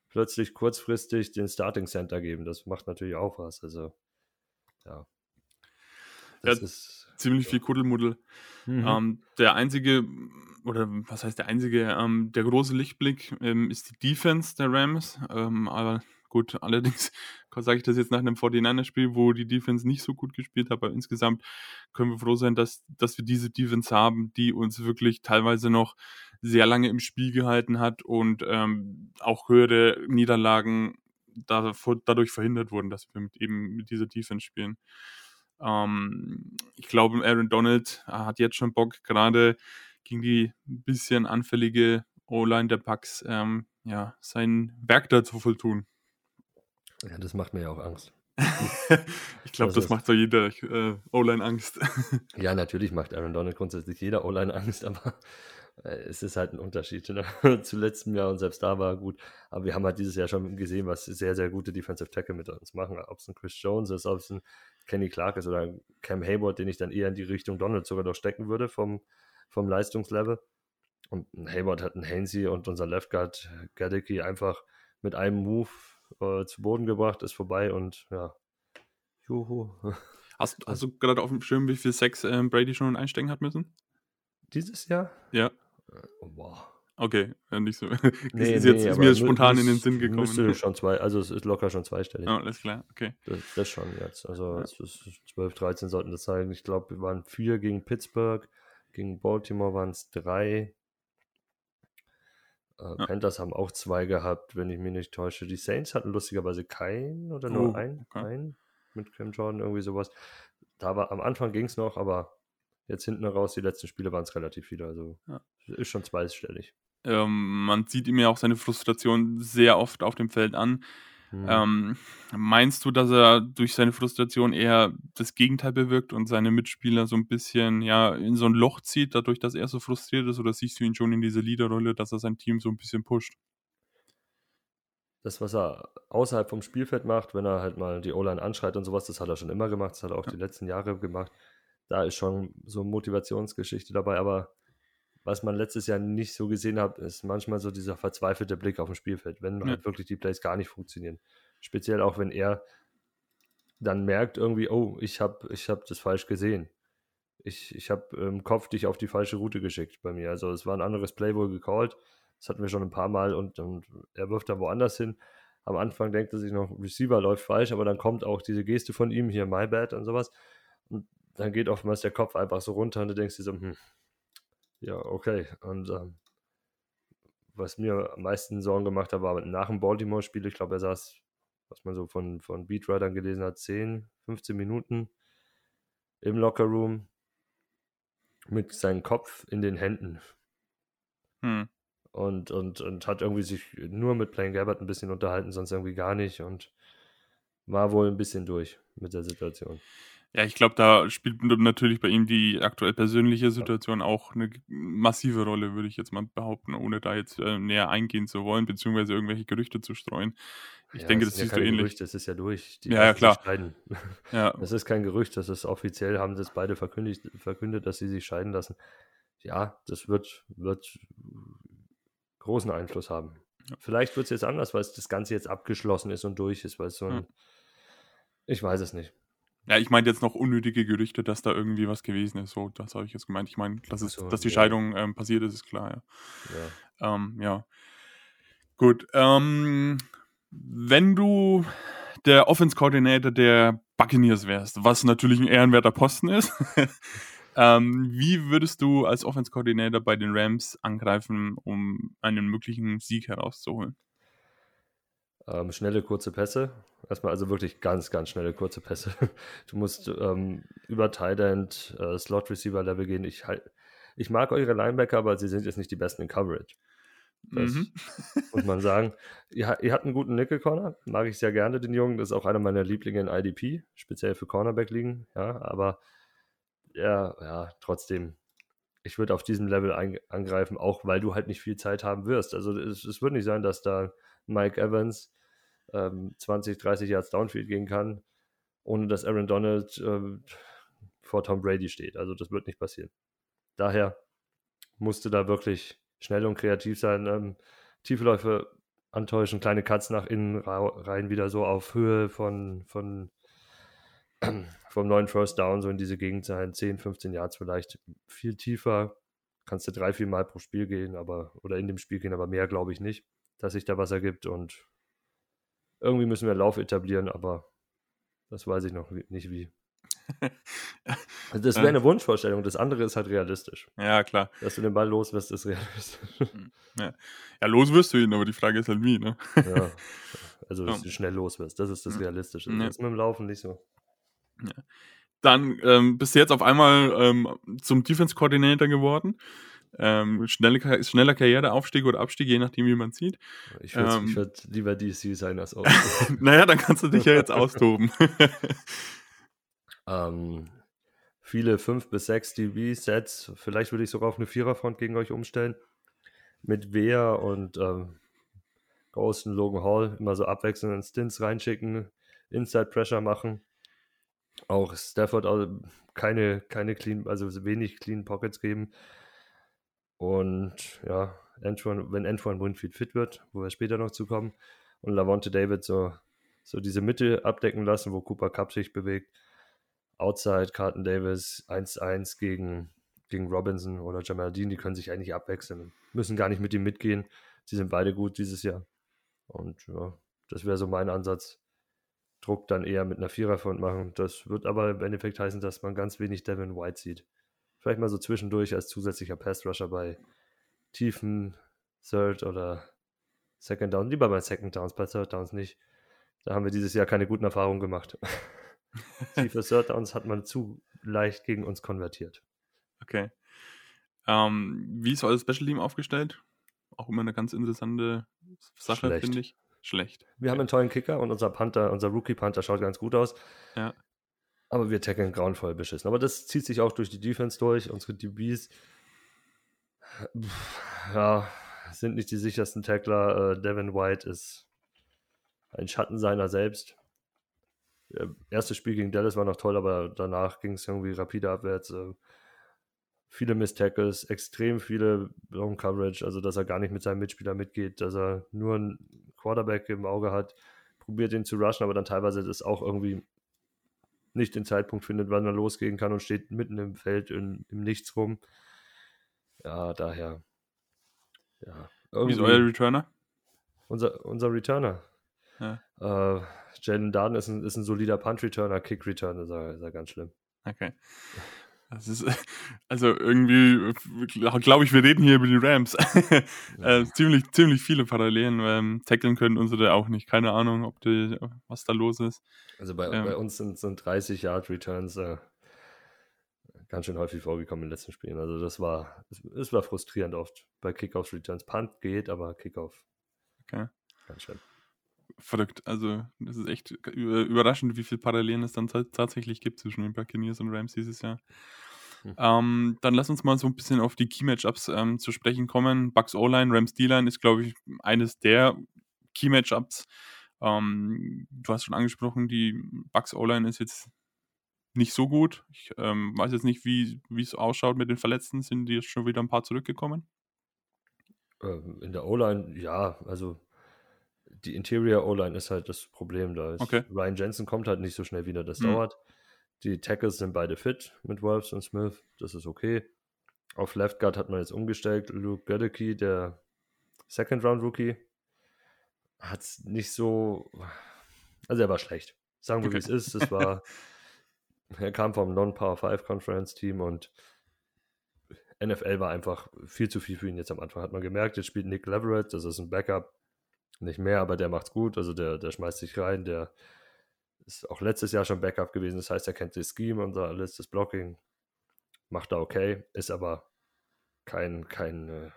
plötzlich kurzfristig den Starting Center geben. Das macht natürlich auch was. Also, ja. Das ja, ist ziemlich viel Kuddelmuddel. Mhm. Ähm, der einzige, oder was heißt der einzige, ähm, der große Lichtblick ähm, ist die Defense der Rams. Ähm, aber Gut, allerdings sage ich das jetzt nach einem 49er-Spiel, wo die Defense nicht so gut gespielt hat, aber insgesamt können wir froh sein, dass, dass wir diese Defense haben, die uns wirklich teilweise noch sehr lange im Spiel gehalten hat und ähm, auch höhere Niederlagen dadurch verhindert wurden, dass wir mit eben mit dieser Defense spielen. Ähm, ich glaube, Aaron Donald hat jetzt schon Bock, gerade gegen die ein bisschen anfällige O-Line der Bucks, ähm, ja, sein Werk dazu volltun. Ja, das macht mir ja auch Angst. ich glaube, das, das macht so jeder äh, O-Line Angst. ja, natürlich macht Aaron Donald grundsätzlich jeder O-Line Angst, aber äh, es ist halt ein Unterschied ne? zu letztem Jahr und selbst da war er gut. Aber wir haben halt dieses Jahr schon gesehen, was sehr, sehr gute Defensive Tackle mit uns machen. Ob es ein Chris Jones ist, ob es ein Kenny Clark ist oder ein Cam Hayward, den ich dann eher in die Richtung Donald sogar noch stecken würde vom, vom Leistungslevel. Und ein Hayward hat einen Hainsey und unser Left Guard Gadecki einfach mit einem Move äh, zu Boden gebracht, ist vorbei und ja, juhu. Hast, hast du gerade auf dem Schirm, wie viel Sex äh, Brady schon einstecken hat müssen? Dieses Jahr? Ja. Äh, oh, wow. Okay, nicht so. Das nee, ist, jetzt, ist mir spontan in den Sinn gekommen. Müsste schon zwei, also es ist locker schon zweistellig. Oh, alles klar, okay. Das, das schon jetzt. Also ja. 12, 13 sollten das sein. Ich glaube, wir waren vier gegen Pittsburgh, gegen Baltimore waren es drei, äh, ja. Panthers haben auch zwei gehabt, wenn ich mich nicht täusche. Die Saints hatten lustigerweise keinen oder nur oh, einen, okay. einen mit Cam Jordan, irgendwie sowas. Da war am Anfang ging es noch, aber jetzt hinten raus, die letzten Spiele waren es relativ viele. Also ja. ist schon zweistellig. Ähm, man sieht ihm ja auch seine Frustration sehr oft auf dem Feld an. Hm. Ähm, meinst du, dass er durch seine Frustration eher das Gegenteil bewirkt und seine Mitspieler so ein bisschen ja in so ein Loch zieht, dadurch, dass er so frustriert ist, oder siehst du ihn schon in dieser Leaderrolle, dass er sein Team so ein bisschen pusht? Das, was er außerhalb vom Spielfeld macht, wenn er halt mal die O-Line anschreit und sowas, das hat er schon immer gemacht, das hat er auch ja. die letzten Jahre gemacht. Da ist schon so eine Motivationsgeschichte dabei, aber was man letztes Jahr nicht so gesehen hat, ist manchmal so dieser verzweifelte Blick auf dem Spielfeld, wenn ja. halt wirklich die Plays gar nicht funktionieren. Speziell auch, wenn er dann merkt irgendwie, oh, ich habe ich hab das falsch gesehen. Ich, ich habe im Kopf dich auf die falsche Route geschickt bei mir. Also es war ein anderes Play wohl gecallt. Das hatten wir schon ein paar Mal und, und er wirft dann woanders hin. Am Anfang denkt er sich noch, Receiver läuft falsch, aber dann kommt auch diese Geste von ihm, hier, my bad und sowas. Und dann geht oftmals der Kopf einfach so runter und du denkst dir so, hm, ja, okay. Und ähm, was mir am meisten Sorgen gemacht hat, war nach dem Baltimore-Spiel, ich glaube, er saß, was man so von, von Beatwritern gelesen hat, 10, 15 Minuten im Lockerroom mit seinem Kopf in den Händen. Hm. Und, und, und hat irgendwie sich nur mit Plain Gabbard ein bisschen unterhalten, sonst irgendwie gar nicht und war wohl ein bisschen durch mit der Situation. Ja, ich glaube, da spielt natürlich bei ihm die aktuell persönliche Situation auch eine massive Rolle, würde ich jetzt mal behaupten, ohne da jetzt äh, näher eingehen zu wollen, beziehungsweise irgendwelche Gerüchte zu streuen. Ich ja, denke, das, das ist ja so ähnlich. Gerücht, das ist ja durch. Die ja, ja, klar. Ja. Das ist kein Gerücht, das ist offiziell, haben das beide verkündigt, verkündet, dass sie sich scheiden lassen. Ja, das wird, wird großen Einfluss haben. Ja. Vielleicht wird es jetzt anders, weil das Ganze jetzt abgeschlossen ist und durch ist, weil es so ein. Ich weiß es nicht. Ja, ich meine jetzt noch unnötige Gerüchte, dass da irgendwie was gewesen ist. So, das habe ich jetzt gemeint. Ich meine, dass, so, dass die ja. Scheidung ähm, passiert ist, ist klar, ja. Ja. Ähm, ja. Gut. Ähm, wenn du der Offense-Coordinator der Buccaneers wärst, was natürlich ein ehrenwerter Posten ist, ähm, wie würdest du als Offense-Coordinator bei den Rams angreifen, um einen möglichen Sieg herauszuholen? Ähm, schnelle, kurze Pässe. Erstmal also wirklich ganz, ganz schnelle, kurze Pässe. Du musst ähm, über Tight End, äh, Slot Receiver Level gehen. Ich, ich mag eure Linebacker, aber sie sind jetzt nicht die besten in Coverage. Das mhm. muss man sagen. Ihr, ihr habt einen guten Nickel Corner, mag ich sehr gerne, den Jungen. Das ist auch einer meiner Lieblinge in IDP, speziell für Cornerback liegen. Ja, aber ja, ja, trotzdem, ich würde auf diesem Level ein, angreifen, auch weil du halt nicht viel Zeit haben wirst. Also es, es wird nicht sein, dass da Mike Evans ähm, 20, 30 Yards Downfield gehen kann, ohne dass Aaron Donald ähm, vor Tom Brady steht. Also das wird nicht passieren. Daher musste da wirklich schnell und kreativ sein. Ähm, Tiefläufe antäuschen, kleine Cuts nach innen rein, wieder so auf Höhe von, von vom neuen First Down, so in diese Gegend sein, 10, 15 Yards vielleicht, viel tiefer, kannst du drei, vier Mal pro Spiel gehen, aber, oder in dem Spiel gehen, aber mehr glaube ich nicht, dass sich da was ergibt und irgendwie müssen wir Lauf etablieren, aber das weiß ich noch nicht wie. Also das wäre eine Wunschvorstellung, das andere ist halt realistisch. Ja, klar. Dass du den Ball los wirst, ist realistisch. Hm, ja. ja, los wirst du ihn, aber die Frage ist halt wie, ne? Ja, also dass du schnell los wirst, das ist das hm. Realistische. Das ist mit dem Laufen nicht so. Ja. Dann ähm, bist du jetzt auf einmal ähm, zum Defense-Coordinator geworden. Ähm, schnelle, schneller Karriereaufstieg oder Abstieg, je nachdem, wie man sieht. Ich würde ähm, würd lieber DC sein als auch. naja, dann kannst du dich ja jetzt austoben. ähm, viele 5 bis 6 DB-Sets. Vielleicht würde ich sogar auf eine Viererfront gegen euch umstellen. Mit Wehr und ähm, Ghost und Logan Hall immer so abwechselnden Stints reinschicken, Inside Pressure machen. Auch Stafford also keine, keine clean, also wenig clean Pockets geben. Und ja, Antoine, wenn Antoine Winfield fit wird, wo wir später noch zukommen, und Lavonte David so, so diese Mitte abdecken lassen, wo Cooper Cup sich bewegt. Outside, Carton Davis 1-1 gegen, gegen Robinson oder Jamal Dean, die können sich eigentlich abwechseln. Müssen gar nicht mit ihm mitgehen. Sie sind beide gut dieses Jahr. Und ja, das wäre so mein Ansatz. Druck dann eher mit einer Viererfront machen. Das wird aber im Endeffekt heißen, dass man ganz wenig Devin White sieht. Vielleicht mal so zwischendurch als zusätzlicher Pass-Rusher bei tiefen Third oder Second Down. Lieber bei Second Downs, bei Third Downs nicht. Da haben wir dieses Jahr keine guten Erfahrungen gemacht. Tiefe Third Downs hat man zu leicht gegen uns konvertiert. Okay. Ähm, wie ist euer Special Team aufgestellt? Auch immer eine ganz interessante Sache, finde ich. schlecht. Wir haben einen tollen Kicker und unser Panther, unser Rookie-Panther schaut ganz gut aus. Ja. Aber wir tackeln grauenvoll beschissen. Aber das zieht sich auch durch die Defense durch. Unsere DBs ja, sind nicht die sichersten Tackler. Äh, Devin White ist ein Schatten seiner selbst. Das erste Spiel gegen Dallas war noch toll, aber danach ging es irgendwie rapide abwärts. Äh, viele Miss-Tackles, extrem viele Long Coverage, also dass er gar nicht mit seinem Mitspieler mitgeht, dass er nur einen Quarterback im Auge hat, probiert ihn zu rushen, aber dann teilweise das auch irgendwie nicht den Zeitpunkt findet, wann er losgehen kann und steht mitten im Feld in, im Nichts rum. Ja, daher. Ja. Wie ist euer Returner? Unser, unser Returner. Ja. Äh, Jalen Darden ist ein, ist ein solider Punt-Returner, Kick-Returner ist, er, ist er ganz schlimm. Okay. Das ist, also irgendwie, glaube ich, wir reden hier über die Rams. äh, ziemlich, ziemlich viele Parallelen. Ähm, tackeln können unsere auch nicht. Keine Ahnung, ob die, was da los ist. Also bei, ähm, bei uns sind, sind 30 Yard Returns äh, ganz schön häufig vorgekommen in den letzten Spielen. Also das war, es war frustrierend oft bei Kickoffs Returns. Punt geht, aber Kickoff. Okay. Ganz schön verrückt. Also, das ist echt überraschend, wie viele Parallelen es dann tatsächlich gibt zwischen den Buccaneers und Rams dieses Jahr. Hm. Ähm, dann lass uns mal so ein bisschen auf die Key-Matchups ähm, zu sprechen kommen. Bucks O-Line, Rams D-Line ist, glaube ich, eines der Key-Matchups. Ähm, du hast schon angesprochen, die Bucks O-Line ist jetzt nicht so gut. Ich ähm, weiß jetzt nicht, wie es ausschaut mit den Verletzten. Sind die jetzt schon wieder ein paar zurückgekommen? Ähm, in der O-Line, ja, also die Interior O-Line ist halt das Problem. Da ist okay. Ryan Jensen kommt halt nicht so schnell wieder, das mhm. dauert. Die Tackles sind beide fit mit Wolves und Smith, das ist okay. Auf Left Guard hat man jetzt umgestellt. Luke Gödecke, der Second Round Rookie, hat es nicht so. Also er war schlecht. Sagen wir, okay. wie es ist. Es war. er kam vom Non-Power 5 Conference Team und NFL war einfach viel zu viel für ihn jetzt am Anfang. Hat man gemerkt, jetzt spielt Nick Leverett, das ist ein Backup, nicht mehr, aber der macht's gut. Also der, der schmeißt sich rein. Der ist auch letztes Jahr schon Backup gewesen. Das heißt, er kennt das Scheme und so alles, das Blocking. Macht er okay, ist aber kein, kein, äh,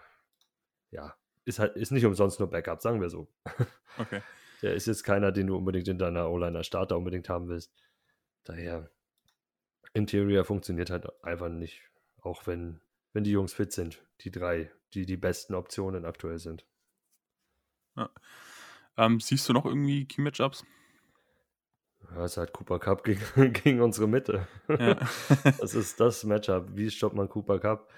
ja, ist halt, ist nicht umsonst nur Backup, sagen wir so. Okay. Der ist jetzt keiner, den du unbedingt in deiner O-Liner Starter unbedingt haben willst. Daher, Interior funktioniert halt einfach nicht, auch wenn, wenn die Jungs fit sind. Die drei, die die besten Optionen aktuell sind. Ja. Ähm, siehst du noch irgendwie Key-Matchups? Ja, es ist halt Cooper Cup gegen, gegen unsere Mitte. Ja. das ist das Matchup. Wie stoppt man Cooper Cup?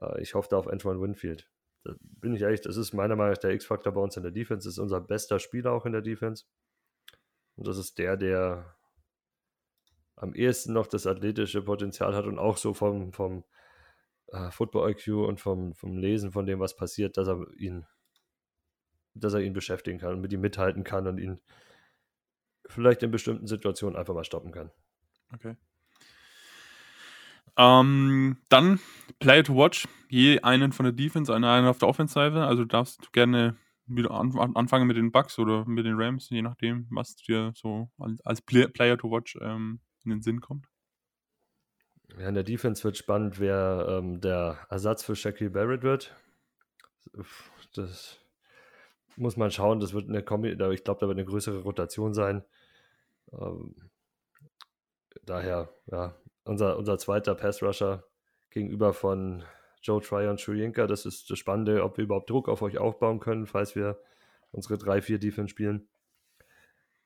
Äh, ich hoffe da auf Antoine Winfield. Da bin ich ehrlich, das ist meiner Meinung nach der X-Faktor bei uns in der Defense. Das ist unser bester Spieler auch in der Defense. Und das ist der, der am ehesten noch das athletische Potenzial hat und auch so vom, vom uh, Football-IQ und vom, vom Lesen von dem, was passiert, dass er ihn dass er ihn beschäftigen kann und mit ihm mithalten kann und ihn vielleicht in bestimmten Situationen einfach mal stoppen kann. Okay. Ähm, dann Player to Watch. Je einen von der Defense, einen auf der Offense-Seite. Also darfst du gerne wieder an, anfangen mit den Bucks oder mit den Rams, je nachdem, was dir so als, als Player to Watch ähm, in den Sinn kommt. Ja, in der Defense wird spannend, wer ähm, der Ersatz für Shaquille Barrett wird. Das muss man schauen, das wird eine Kombi, ich glaube, da wird eine größere Rotation sein. Ähm, daher, ja, unser, unser zweiter Pass-Rusher gegenüber von Joe Tryon und Shurinka, das ist das Spannende, ob wir überhaupt Druck auf euch aufbauen können, falls wir unsere 3-4 Defense spielen.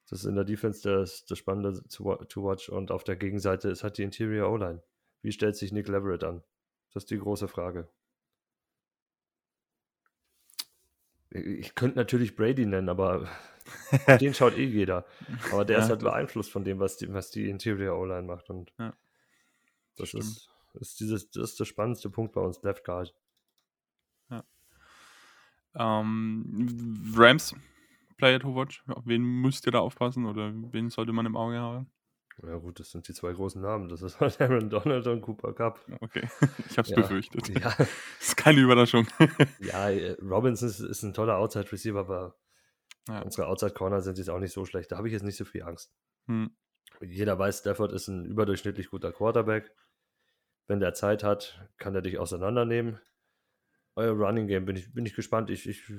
Das ist in der Defense das, das Spannende zu, to watch und auf der Gegenseite ist halt die Interior O-Line. Wie stellt sich Nick Leverett an? Das ist die große Frage. Ich könnte natürlich Brady nennen, aber den schaut eh jeder. Aber der ja, ist halt beeinflusst von dem, was die, was die Interior O-Line macht. Und ja, das, ist, ist, dieses, das ist der spannendste Punkt bei uns, Left Guard. Ja. Ähm, Rams, Player to watch. Auf wen müsst ihr da aufpassen oder wen sollte man im Auge haben? Ja gut, das sind die zwei großen Namen. Das ist halt Aaron Donald und Cooper Cup. Okay, ich habe es ja. befürchtet. Ja. Das ist keine Überraschung. ja, äh, Robinson ist, ist ein toller Outside-Receiver, aber ja. unsere Outside-Corner sind jetzt auch nicht so schlecht. Da habe ich jetzt nicht so viel Angst. Hm. Jeder weiß, Stafford ist ein überdurchschnittlich guter Quarterback. Wenn der Zeit hat, kann er dich auseinandernehmen. Euer Running Game bin ich, bin ich gespannt. Ich, ich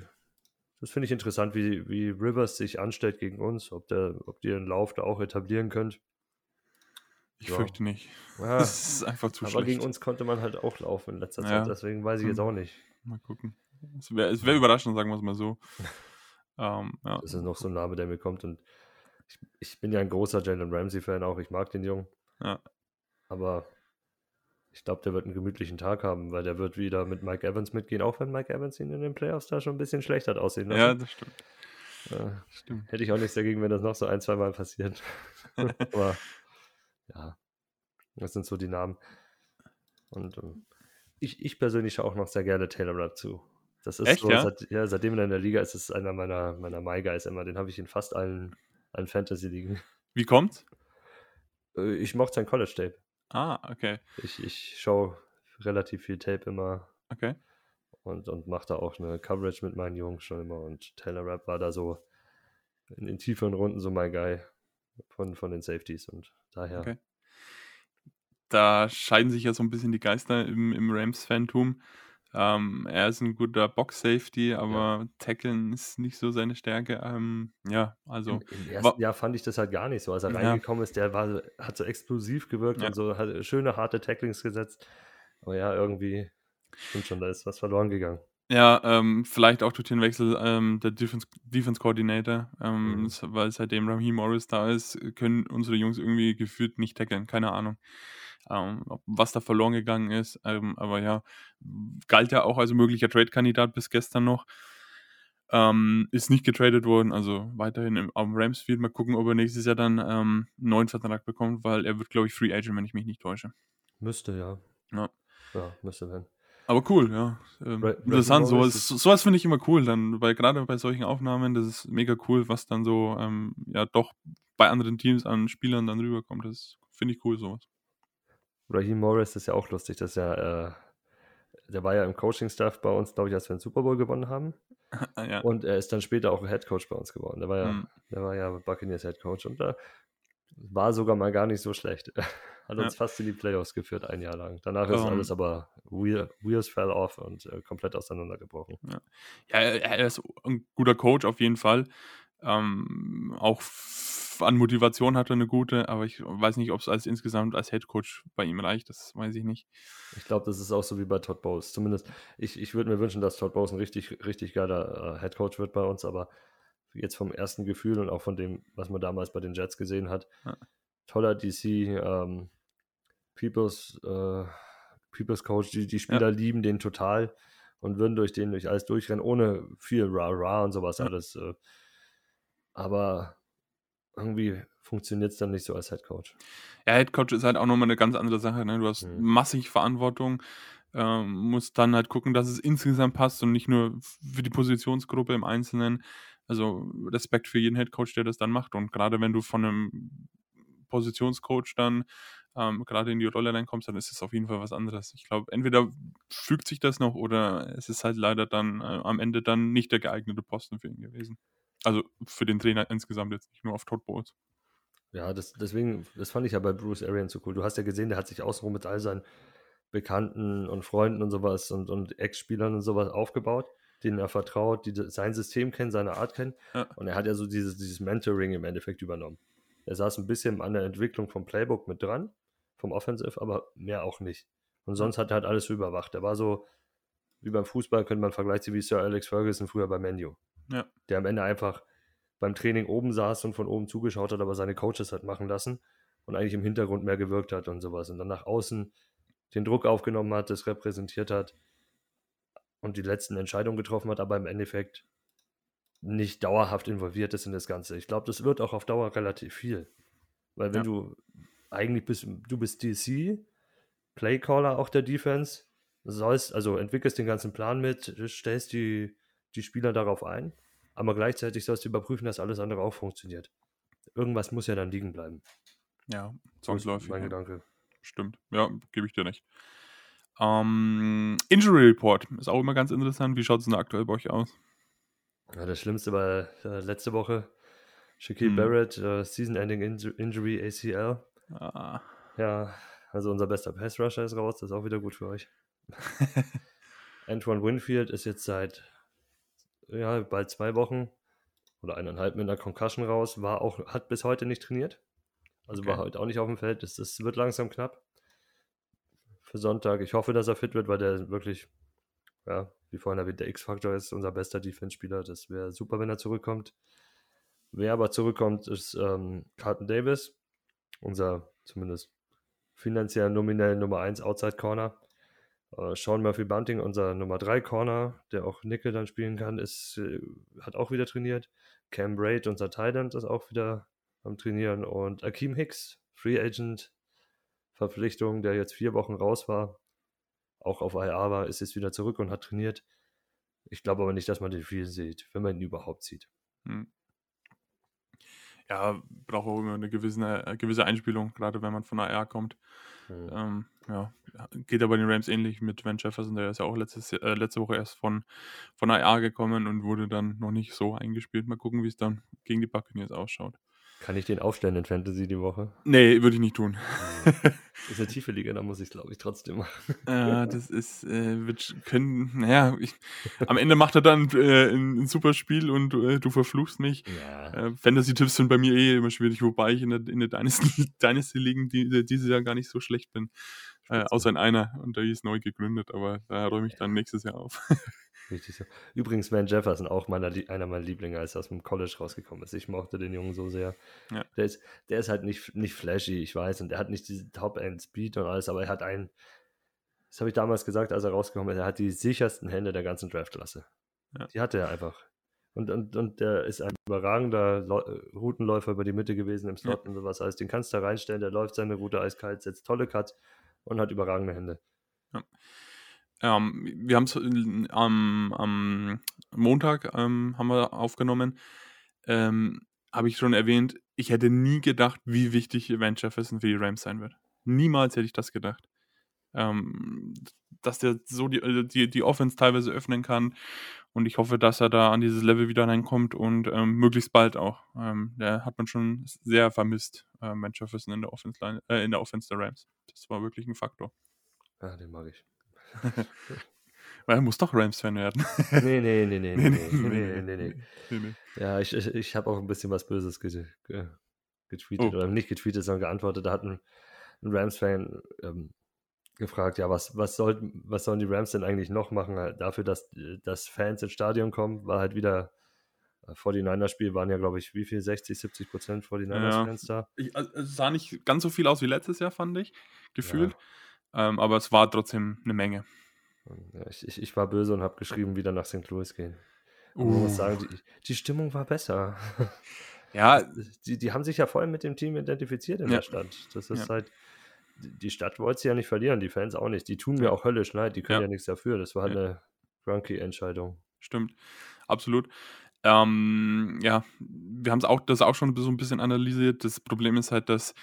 das finde ich interessant, wie, wie Rivers sich anstellt gegen uns, ob, der, ob ihr den Lauf da auch etablieren könnt. Ich Ja. fürchte nicht. Ja, Das ist einfach zu aber schlecht. gegen uns konnte man halt auch laufen in letzter Ja. Zeit, deswegen weiß ich jetzt auch nicht. Mal gucken. Es wäre wär überraschend, sagen wir es mal so. ähm, ja. Das ist noch so ein Name, der mir kommt. Und ich, ich bin ja ein großer Jalen Ramsey-Fan auch. Ich mag den Jungen. Ja. Aber ich glaube, der wird einen gemütlichen Tag haben, weil der wird wieder mit Mike Evans mitgehen, auch wenn Mike Evans ihn in den Playoffs da schon ein bisschen schlecht hat aussehen ja, lassen. das stimmt. Äh, stimmt. hätte ich auch nichts dagegen, wenn das noch so ein, zwei Mal passiert. Aber ja, das sind so die Namen. Und ähm, ich, ich persönlich schaue auch noch sehr gerne Taylor Rapp zu. Das ist Echt, so, ja? Seit, ja, seitdem er in der Liga ist, ist es einer meiner, meiner My Guys immer. Den habe ich in fast allen, allen Fantasy-Ligen. Wie kommt's? Äh, Ich mochte sein College-Tape. Ah, okay. Ich, ich schaue relativ viel Tape immer Okay. und, und mache da auch eine Coverage mit meinen Jungs schon immer. Und Taylor Rapp war da so in den tieferen Runden so mein Guy von, von den Safeties. Und daher, Okay. Da scheiden sich ja so ein bisschen die Geister im, im Rams-Fantum. Ähm, er ist ein guter Box-Safety, aber Tackeln ist nicht so seine Stärke. Ähm, ja, also. Im, im ersten Jahr fand ich das halt gar nicht so. Als er Ja. reingekommen ist, der war, hat so explosiv gewirkt Ja. und so hat schöne, harte Tacklings gesetzt. Aber ja, irgendwie stimmt schon, da ist was verloren gegangen. Ja, ähm, vielleicht auch durch den Wechsel ähm, der Defense, Defense Coordinator, ähm, Mhm. weil seitdem Raheem Morris da ist, können unsere Jungs irgendwie gefühlt nicht tackeln, keine Ahnung, ähm, was da verloren gegangen ist. Ähm, aber ja, galt ja auch als möglicher Trade-Kandidat bis gestern noch. Ähm, ist nicht getradet worden, also weiterhin im, am Ramsfield. Mal gucken, ob er nächstes Jahr dann einen neuen Vertrag bekommt, weil er wird, glaube ich, Free Agent, wenn ich mich nicht täusche. Müsste, ja. Ja. Ja, müsste werden. Aber cool, ja. Ähm, Ra- interessant, sowas, so- sowas finde ich immer cool, dann, weil gerade bei solchen Aufnahmen, das ist mega cool, was dann so, ähm, ja, doch bei anderen Teams an Spielern dann rüberkommt. Das finde ich cool, sowas. Raheem Morris ist ja auch lustig, dass er, äh, der war ja im Coaching-Staff bei uns, glaube ich, als wir den Super Bowl gewonnen haben. Ja. Und er ist dann später auch Head Coach bei uns geworden. Der war ja, Mhm. der war ja Buccaneers Head Coach und da war sogar mal gar nicht so schlecht. Hat uns Ja. fast in die Playoffs geführt, ein Jahr lang. Danach ist Ähm. alles aber wheel, Wheels fell off und äh, komplett auseinandergebrochen. Ja, er, er ist ein guter Coach auf jeden Fall. Ähm, auch an Motivation hat er eine gute, aber ich weiß nicht, ob es als insgesamt als Head Coach bei ihm reicht, das weiß ich nicht. Ich glaube, das ist auch so wie bei Todd Bowles. Zumindest, ich, ich würde mir wünschen, dass Todd Bowles ein richtig, richtig geiler äh, Head Coach wird bei uns, aber jetzt vom ersten Gefühl und auch von dem, was man damals bei den Jets gesehen hat, Ja. toller DC, ähm, People's, äh, People's Coach, die, die Spieler lieben den total und würden durch den durch alles durchrennen, ohne viel Ra-Ra und sowas Ja. alles. Äh, aber irgendwie funktioniert es dann nicht so als Head Coach. Ja, Head Coach ist halt auch nochmal eine ganz andere Sache. Ne? Du hast Mhm. massig Verantwortung, ähm, musst dann halt gucken, dass es insgesamt passt und nicht nur für die Positionsgruppe im Einzelnen. Also Respekt für jeden Head Coach, der das dann macht. Und gerade wenn du von einem Positionscoach dann ähm, gerade in die Rolle reinkommst, dann ist es auf jeden Fall was anderes. Ich glaube, entweder fügt sich das noch oder es ist halt leider dann äh, am Ende dann nicht der geeignete Posten für ihn gewesen. Also für den Trainer insgesamt jetzt nicht nur auf Todd Bowles. Ja, das, deswegen, das fand ich ja bei Bruce Arians so cool. Du hast ja gesehen, der hat sich außenrum mit all seinen Bekannten und Freunden und sowas und, und Ex-Spielern und sowas aufgebaut, denen er vertraut, die sein System kennen, seine Art kennen. Ja. Und er hat ja so dieses, dieses Mentoring im Endeffekt übernommen. Er saß ein bisschen an der Entwicklung vom Playbook mit dran, vom Offensive, aber mehr auch nicht. Und sonst hat er halt alles so überwacht. Er war so, wie beim Fußball könnte man vergleichen, wie Sir Alex Ferguson früher bei Menu. Ja. Der am Ende einfach beim Training oben saß und von oben zugeschaut hat, aber seine Coaches hat machen lassen und eigentlich im Hintergrund mehr gewirkt hat und sowas. Und dann nach außen den Druck aufgenommen hat, das repräsentiert hat und die letzten Entscheidungen getroffen hat, aber im Endeffekt nicht dauerhaft involviert ist in das Ganze. Ich glaube, das wird auch auf Dauer relativ viel. Weil wenn Ja. du eigentlich bist, du bist DC, Playcaller auch der Defense, sollst, also entwickelst den ganzen Plan mit, stellst die, die Spieler darauf ein, aber gleichzeitig sollst du überprüfen, dass alles andere auch funktioniert. Irgendwas muss ja dann liegen bleiben. Ja, zwangsläufig. mein ja. Gedanke. Stimmt, ja, gebe ich dir recht. Ähm, Injury Report ist auch immer ganz interessant. Wie schaut es denn aktuell bei euch aus? Ja, das Schlimmste war äh, letzte Woche. Shaquille Hm. Barrett, äh, Season-Ending Inju- Injury ACL. Ah, Ja, also unser bester Pass-Rusher ist raus, das ist auch wieder gut für euch. Antoine Winfield ist jetzt seit ja, bald zwei Wochen oder eineinhalb mit einer Concussion raus, war auch, hat bis heute nicht trainiert. Also Okay. war heute auch nicht auf dem Feld. Das, das wird langsam knapp für Sonntag. Ich hoffe, dass er fit wird, weil der wirklich, ja, wie vorhin erwähnt, der X-Faktor ist unser bester Defense-Spieler. Das wäre super, wenn er zurückkommt. Wer aber zurückkommt, ist ähm, Carlton Davis, unser zumindest finanziell nominell Nummer 1 Outside Corner. Äh, Sean Murphy Bunting, unser Nummer 3 Corner, der auch Nickel dann spielen kann, ist, äh, hat auch wieder trainiert. Cam Braid, unser Thailand, ist auch wieder am Trainieren. Und Akeem Hicks, Free Agent Verpflichtung, der jetzt vier Wochen raus war, auch auf IR war, ist jetzt wieder zurück und hat trainiert. Ich glaube aber nicht, dass man den viel sieht, wenn man ihn überhaupt sieht. Hm. Ja, braucht auch immer eine gewisse, eine gewisse Einspielung, gerade wenn man von AR kommt. Hm. Ähm, ja, geht aber den Rams ähnlich mit Van Jefferson, der ist ja auch letztes, äh, letzte Woche erst von, von AR gekommen und wurde dann noch nicht so eingespielt. Mal gucken, wie es dann gegen die Buccaneers ausschaut. Kann ich den aufstellen in Fantasy die Woche? Nee, würde ich nicht tun. Ist eine tiefe Liga, da muss ich es, glaube ich, trotzdem machen. äh, das ist, äh, wird, können, naja, ich, am Ende macht er dann äh, ein, ein super Spiel und äh, du verfluchst mich. Ja. Äh, Fantasy-Tipps sind bei mir eh immer schwierig, wobei ich in der, in der Dynasty, Dynasty die, dieses Jahr gar nicht so schlecht bin. Äh, außer in einer und der ist neu gegründet, aber da räume ich dann nächstes Jahr auf. Richtig so. Übrigens, Van Jefferson, auch meiner, einer meiner Lieblinge, als er aus dem College rausgekommen ist. Ich mochte den Jungen so sehr. Ja. Der, ist, der ist halt nicht, nicht flashy, ich weiß, und er hat nicht diese Top-End-Speed und alles, aber er hat einen, das habe ich damals gesagt, als er rausgekommen ist, er hat die sichersten Hände der ganzen Draftklasse. Ja. Die hatte er einfach. Und, und, und der ist ein überragender äh, Routenläufer über die Mitte gewesen im Slot und sowas. Also den kannst du da reinstellen, der läuft seine Route eiskalt, setzt tolle Cuts und hat überragende Hände. Ähm, wir haben es am, am Montag ähm, haben wir aufgenommen. Ähm, Habe ich schon erwähnt, ich hätte nie gedacht, wie wichtig Van Jefferson für die Rams sein wird. Niemals hätte ich das gedacht. Ähm, dass der so die, äh, die, die Offense teilweise öffnen kann. Und ich hoffe, dass er da an dieses Level wieder reinkommt und ähm, möglichst bald auch. Ähm, der hat man schon sehr vermisst, äh, Van Jefferson in der Offense, äh, in der Offense der Rams. Das war wirklich ein Faktor. Ja, den mag ich. Weil er muss doch Rams-Fan werden. Nee, nee, nee, nee, nee, nee, nee, nee, nee. nee. Ja, ich, ich, ich habe auch ein bisschen was Böses ge ge getweetet Oh. oder nicht getweetet, sondern geantwortet. Da hat ein, ein Rams-Fan ähm, gefragt, ja, was, was, sollten, was sollen die Rams denn eigentlich noch machen halt dafür, dass, äh, dass Fans ins Stadion kommen? War halt wieder äh, 49er-Spiel, waren ja, glaube ich, wie viel? 60, 70 Prozent 49ers-Fans da. Ich, also, es sah nicht ganz so viel aus wie letztes Jahr, fand ich, gefühlt. Ähm, aber es war trotzdem eine Menge. Ich, ich, ich war böse und habe geschrieben, wieder nach St. Louis gehen. Uh. man muss sagen, die, die Stimmung war besser. Ja, die, die haben sich ja voll mit dem Team identifiziert in Ja. der Stadt. Das ist Ja. halt, die Stadt wollte sie ja nicht verlieren, die Fans auch nicht. Die tun mir auch höllisch leid, die können ja, Ja. nichts dafür. Das war halt eine Grunky-Entscheidung. stimmt. Absolut. Ähm, ja, wir haben es auch, das auch schon so ein bisschen analysiert. Das Problem ist halt, dass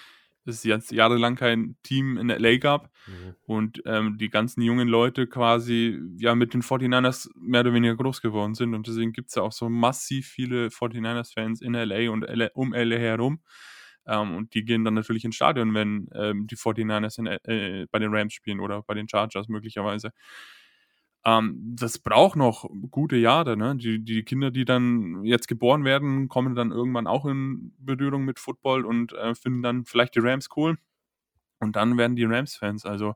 es jetzt jahrelang kein Team in LA gab Mhm. und ähm, die ganzen jungen Leute quasi ja mit den 49ers mehr oder weniger groß geworden sind und deswegen gibt es ja auch so massiv viele 49ers-Fans in LA und LA, um LA herum ähm, und die gehen dann natürlich ins Stadion, wenn ähm, die 49ers in, äh, bei den Rams spielen oder bei den Chargers möglicherweise. Ähm, das braucht noch gute Jahre. Ne? Die, die Kinder, die dann jetzt geboren werden, kommen dann irgendwann auch in Berührung mit Football und äh, finden dann vielleicht die Rams cool. Und dann werden die Rams-Fans. Also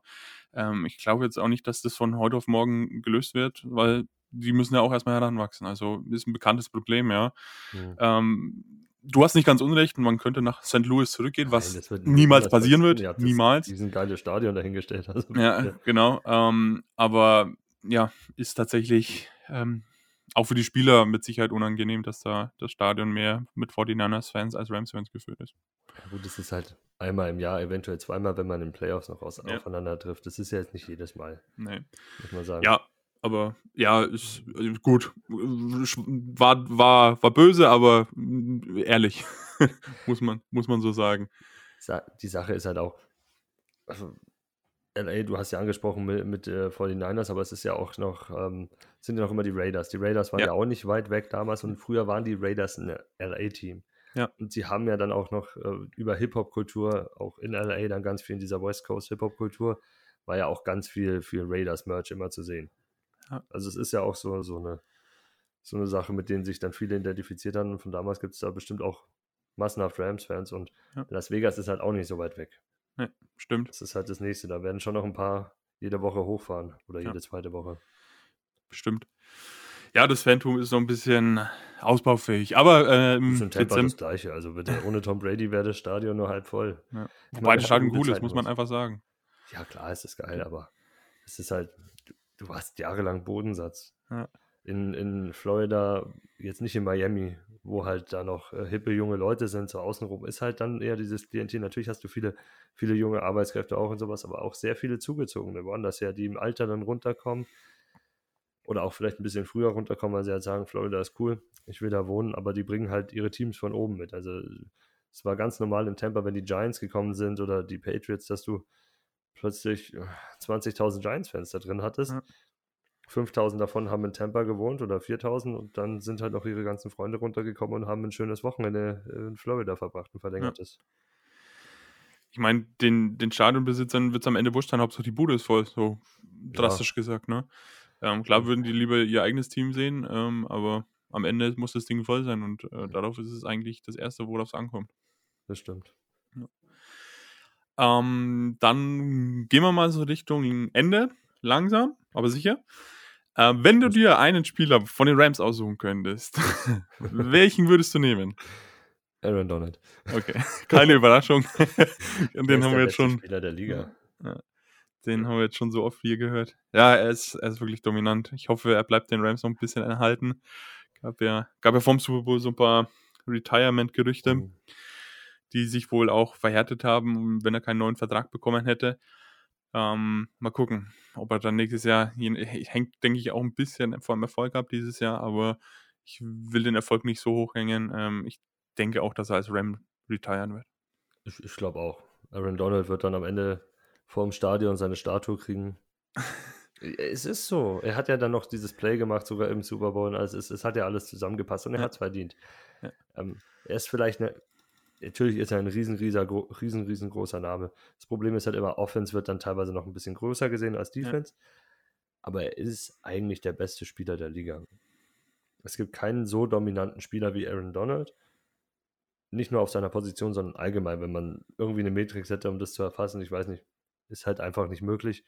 ähm, ich glaube jetzt auch nicht, dass das von heute auf morgen gelöst wird, weil die müssen ja auch erstmal heranwachsen. Also ist ein bekanntes Problem, ja. Mhm. Ähm, du hast nicht ganz unrecht und man könnte nach St. Louis zurückgehen, was Nein, wird niemals passieren wird. Das- niemals. Diesen geile Stadion dahingestellt. Also, Ja, genau. Ähm, aber ja, ist tatsächlich ähm, auch für die Spieler mit Sicherheit unangenehm, dass da das Stadion mehr mit 49ers-Fans als Rams-Fans gefüllt ist. Gut, das ist halt einmal im Jahr, eventuell zweimal, wenn man in den Playoffs noch aus, Ja. aufeinander trifft. Das ist ja jetzt nicht jedes Mal, Nee. muss man sagen. Ja, aber ja, ist äh, gut. War, war, war böse, aber mm, ehrlich. muss, man, muss man so sagen. Sa- die Sache ist halt auch, also LA, du hast ja angesprochen mit, mit äh, 49ers, aber es ist ja auch noch, ähm, sind ja noch immer die Raiders. Die Raiders waren ja. Ja. auch nicht weit weg damals und früher waren die Raiders ein LA-Team. Ja. Und sie haben ja dann auch noch äh, über Hip-Hop-Kultur, auch in LA dann ganz viel in dieser West Coast Hip-Hop-Kultur, war ja auch ganz viel für Raiders-Merch immer zu sehen. Ja. Also es ist ja auch so, so eine so eine Sache, mit denen sich dann viele identifiziert haben. Und von damals gibt es da bestimmt auch massenhaft Rams-Fans. Und Ja. Las Vegas ist halt auch nicht so weit weg. Stimmt, Das ist halt das nächste. Da werden schon noch ein paar jede Woche hochfahren oder Ja. jede zweite Woche. bestimmt. Ja, das Phantom ist noch ein bisschen ausbaufähig. Aber äh, Das im ist Tampa Dezember. das Gleiche. Also bitte, ohne Tom Brady wäre das Stadion nur halb voll. Ja. Ich Wobei das Stadion cool ist, muss man einfach sagen. Ja, klar, es ist geil, aber es ist halt, du, du hast jahrelang Bodensatz. Ja. In, in Florida, jetzt nicht in Miami, wo halt da noch äh, hippe junge Leute sind, so außenrum, ist halt dann eher dieses Klientel. Natürlich hast du viele, viele junge Arbeitskräfte auch und sowas, aber auch sehr viele zugezogene woanders her, die im Alter dann runterkommen oder auch vielleicht ein bisschen früher runterkommen, weil sie halt sagen, Florida ist cool, ich will da wohnen, aber die bringen halt ihre Teams von oben mit. Also es war ganz normal in Tampa, wenn die Giants gekommen sind oder die Patriots, dass du plötzlich äh, 20.000 Giants-Fans da drin hattest. Ja. 5.000 davon haben in Tampa gewohnt oder 4.000 und dann sind halt noch ihre ganzen Freunde runtergekommen und haben ein schönes Wochenende in Florida verbracht, ein verlängertes. Ich meine, den, den Stadionbesitzern wird es am Ende wurscht sein, Hauptsache die Bude ist voll, so drastisch gesagt, ne? Ähm, klar würden die lieber ihr eigenes Team sehen, ähm, aber am Ende muss das Ding voll sein und äh, darauf ist es eigentlich das Erste, worauf es ankommt. Das stimmt. Ähm, dann gehen wir mal so Richtung Ende, langsam, aber sicher. Äh, wenn du dir einen Spieler von den Rams aussuchen könntest, welchen würdest du nehmen? Aaron Donald. Okay, keine Überraschung. Den Er ist haben der wir jetzt schon, Spieler der Liga. den haben wir jetzt schon so oft hier gehört. Ja, er ist, er ist wirklich dominant. Ich hoffe, er bleibt den Rams noch ein bisschen erhalten. Gab ja, gab ja vom Super Bowl so ein paar Retirement-Gerüchte. Mhm. die sich wohl auch verhärtet haben, wenn er keinen neuen Vertrag bekommen hätte. Ähm, mal gucken, ob er dann nächstes Jahr, je- hängt, denke ich, auch ein bisschen vom Erfolg ab dieses Jahr, aber ich will den Erfolg nicht so hochhängen. Ähm, ich denke auch, dass er als Ram retiren wird. Ich, ich glaube auch. Aaron Donald wird dann am Ende vor dem Stadion seine Statue kriegen. es ist so. Er hat ja dann noch dieses Play gemacht, sogar im Super Bowl. Also es, es hat ja alles zusammengepasst und er Ja. hat es verdient. Ja. Ähm, er ist vielleicht eine. Natürlich ist er ein riesen, riesen, riesen, riesengroßer Name. Das Problem ist halt immer, Offense wird dann teilweise noch ein bisschen größer gesehen als Defense. Aber er ist eigentlich der beste Spieler der Liga. Es gibt keinen so dominanten Spieler wie Aaron Donald nicht nur auf seiner Position, sondern allgemein, wenn man irgendwie eine Matrix hätte, um das zu erfassen, ich weiß nicht, ist halt einfach nicht möglich.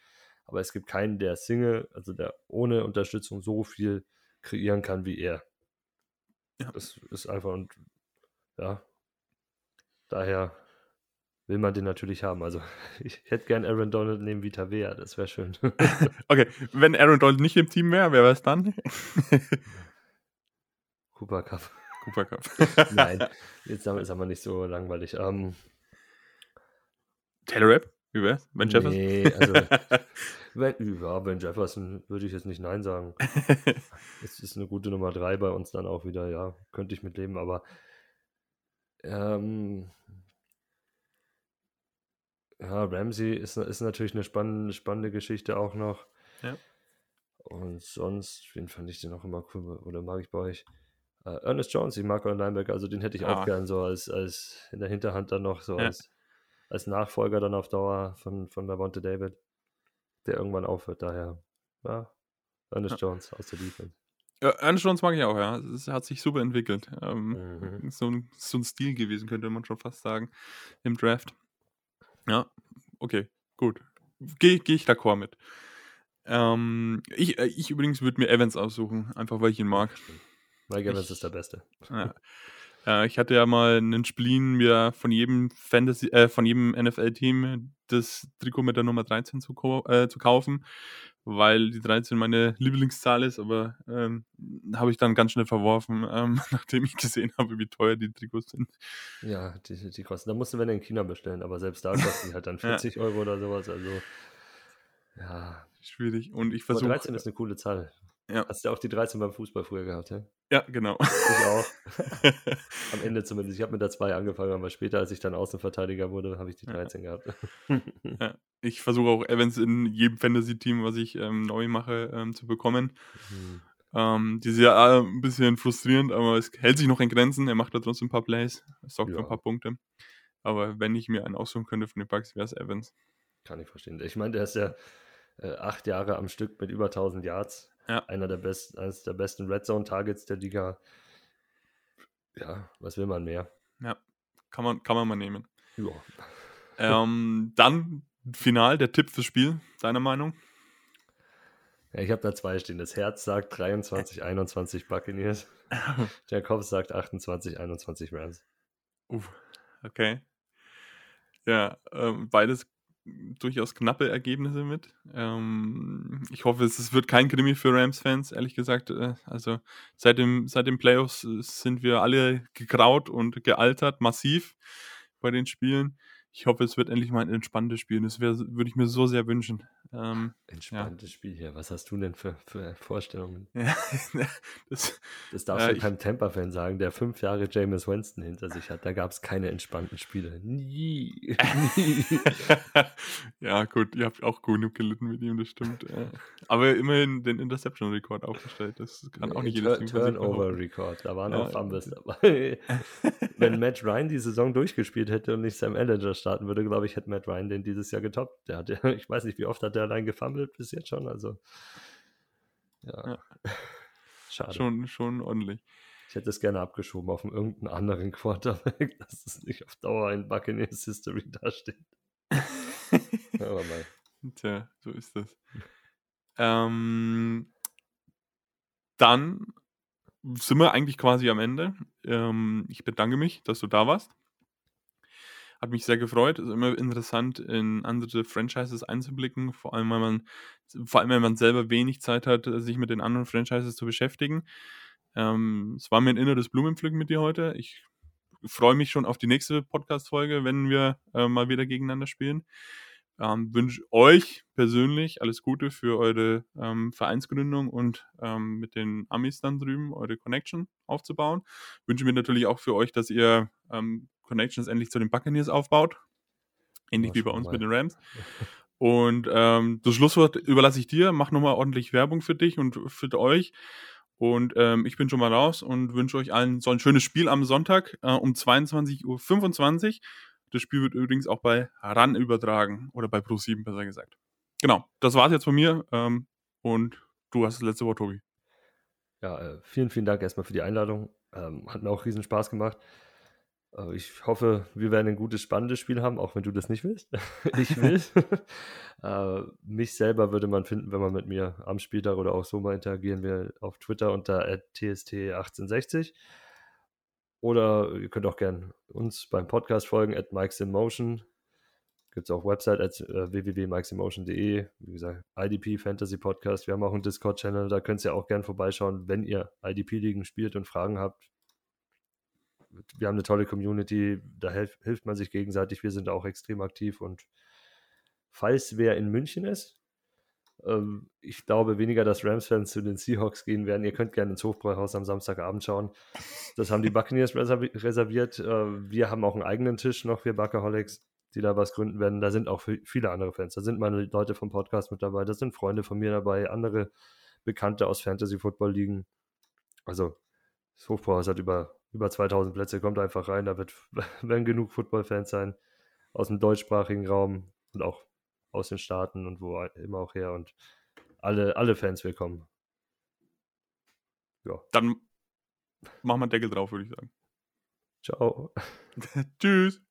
Aber es gibt keinen, der Single, also der ohne Unterstützung so viel kreieren kann wie er. Ja. Das ist einfach und ja, daher will man den natürlich haben. Also ich hätte gern Aaron Donald neben Vita Vea, das wäre schön. Okay, wenn Aaron Donald nicht im Team wäre, wer wäre es dann? Cooper Cup. Cooper Cup. Nein, jetzt ist aber nicht so langweilig. Ähm, Taylor Rapp? Wär's? Ben Jefferson? Nee, also wenn, ja, Ben Jefferson würde ich jetzt nicht Nein sagen. Es ist eine gute Nummer 3 bei uns dann auch wieder, ja, könnte ich mitleben, aber ähm, ja, Ramsey ist, ist natürlich eine spannende, spannende Geschichte auch noch. Ja. Und sonst, wen fand ich denn auch immer cool oder mag ich bei euch? Äh, Ernest Jones, ich mag euren Linebacker, also den hätte ich Ah. auch gern so als, als in der Hinterhand dann noch so Ja. als, als Nachfolger dann auf Dauer von, von Lavonte David, der irgendwann aufhört, daher, ja, Ernest Jones aus der Defense. Ja, Ernest Jones mag ich auch, ja. Es hat sich super entwickelt. Ähm, Mhm. so, ein, so ein Stil gewesen, könnte man schon fast sagen, im Draft. Ja, okay, gut. Gehe geh ich d'accord mit. Ähm, ich, äh, ich übrigens würde mir Evans aussuchen, einfach weil ich ihn mag. Mike Evans ist der Beste. Ja. Äh, ich hatte ja mal einen Spleen, mir von jedem Fantasy, äh, von jedem NFL-Team das Trikot mit der Nummer 13 zu, äh, zu kaufen, weil die 13 meine Lieblingszahl ist, aber ähm, habe ich dann ganz schnell verworfen, ähm, nachdem ich gesehen habe, wie teuer die Trikots sind. Ja, die, die kosten. Da musst du, wenn in China bestellen, aber selbst da kosten die halt dann Ja. 40 Euro oder sowas. Also, ja. Schwierig. Und ich versuche. 13 ist eine coole Zahl. Ja. Hast du auch die 13 beim Fußball früher gehabt, ja? Ja, genau. Ich auch. Am Ende zumindest. Ich habe mit der 2 angefangen, aber später, als ich dann Außenverteidiger wurde, habe ich die Ja. 13 gehabt. ja. Ich versuche auch Evans in jedem Fantasy-Team, was ich ähm, neu mache, ähm, zu bekommen. Hm. Ähm, die ist ja äh, ein bisschen frustrierend, aber es hält sich noch in Grenzen. Er macht da trotzdem ein paar Plays, sorgt für Ja. ein paar Punkte. Aber wenn ich mir einen aussuchen könnte von den Bucks, wäre es Evans. Kann ich verstehen. Ich meine, der ist ja äh, acht Jahre am Stück mit über 1000 Yards. Ja. Einer der besten, eines der besten Red Zone Targets der Liga. Ja, was will man mehr? Ja, kann man, kann man mal nehmen. Ja. Ähm, dann final der Tipp fürs Spiel, deiner Meinung? Ja, ich habe da zwei stehen. Das Herz sagt 23, 21 Buccaneers. Der Kopf sagt 28, 21 Rams. Uh, okay. Ja, ähm, beides durchaus knappe Ergebnisse mit. Ähm, ich hoffe, es, wird kein Krimi für Rams-Fans, ehrlich gesagt. Äh, also seit dem, seit den Playoffs äh, sind wir alle gegraut und gealtert, massiv bei den Spielen ich hoffe, es wird endlich mal ein entspanntes Spiel. Das würde ich mir so sehr wünschen. Ähm, entspanntes ja. Spiel, ja. Was hast du denn für, für Vorstellungen? Ja, das, das darfst äh, du keinem Tampa-Fan sagen, der fünf Jahre James Winston hinter sich hat. Da gab es keine entspannten Spiele. Nie. Nie. ja, gut, ihr habt auch genug gelitten mit ihm, das stimmt. Aber immerhin den Interception-Rekord aufgestellt. Das kann auch nicht jedes Team Turnover-Rekord. Da waren auch Fumbles dabei. Wenn Matt Ryan die Saison durchgespielt hätte und nicht Sam Ellinger starten würde, glaube ich, hätte Matt Ryan den dieses Jahr getoppt. Der hat ja, ich weiß nicht, wie oft hat der allein gefummelt bis jetzt schon. Also, ja. ja. Schade. Schon, schon ordentlich. Ich hätte es gerne abgeschoben auf einen irgendeinen anderen Quarterback, dass es nicht auf Dauer in Buccaneers History dasteht. Aber mal. Tja, so ist das. Ähm, dann sind wir eigentlich quasi am Ende. Ähm, ich bedanke mich, dass du da warst. Hat mich sehr gefreut. Ist immer interessant, in andere Franchises einzublicken, vor allem, weil man, vor allem, wenn man selber wenig Zeit hat, sich mit den anderen Franchises zu beschäftigen. Ähm, es war mir ein inneres Blumenpflücken mit dir heute. Ich freue mich schon auf die nächste Podcast-Folge, wenn wir äh, mal wieder gegeneinander spielen. Ähm, wünsche euch persönlich alles Gute für eure ähm, Vereinsgründung und ähm, mit den Amis dann drüben eure Connection aufzubauen. Wünsche mir natürlich auch für euch, dass ihr ähm, Connections endlich zu den Buccaneers aufbaut. Ähnlich wie bei uns mal. mit den Rams. Und ähm, das Schlusswort überlasse ich dir. Mach nochmal ordentlich Werbung für dich und für euch. Und ähm, ich bin schon mal raus und wünsche euch allen so ein schönes Spiel am Sonntag äh, um 22.25 Uhr. Das Spiel wird übrigens auch bei RAN übertragen oder bei Pro7 besser gesagt. Genau, das war's jetzt von mir ähm, und du hast das letzte Wort, Tobi. Ja, äh, vielen, vielen Dank erstmal für die Einladung. Ähm, hat mir auch riesen Spaß gemacht. Äh, ich hoffe, wir werden ein gutes, spannendes Spiel haben, auch wenn du das nicht willst. ich will. äh, mich selber würde man finden, wenn man mit mir am Spieltag oder auch so mal interagieren will, auf Twitter unter tst1860. Oder ihr könnt auch gerne uns beim Podcast folgen, at Mike's in Motion. Gibt es auch Website at äh, www.mikesinmotion.de. Wie gesagt, IDP Fantasy Podcast. Wir haben auch einen Discord-Channel, da könnt ihr auch gerne vorbeischauen, wenn ihr IDP-Ligen spielt und Fragen habt wir haben eine tolle Community, da hilf, hilft man sich gegenseitig. Wir sind auch extrem aktiv und falls wer in München ist, ähm, ich glaube weniger, dass Rams-Fans zu den Seahawks gehen werden. Ihr könnt gerne ins Hofbräuhaus am Samstagabend schauen. Das haben die Buccaneers reserviert. Äh, wir haben auch einen eigenen Tisch noch, wir Buckaholics, die da was gründen werden. Da sind auch viele andere Fans. Da sind meine Leute vom Podcast mit dabei, da sind Freunde von mir dabei, andere Bekannte aus Fantasy-Football-Ligen. Also, das Hofbräuhaus hat über über 2000 Plätze, kommt einfach rein, da wird, werden genug Football-Fans sein aus dem deutschsprachigen Raum und auch aus den Staaten und wo immer auch her und alle, alle Fans willkommen. Ja. Dann machen wir Deckel drauf, würde ich sagen. Ciao. Tschüss.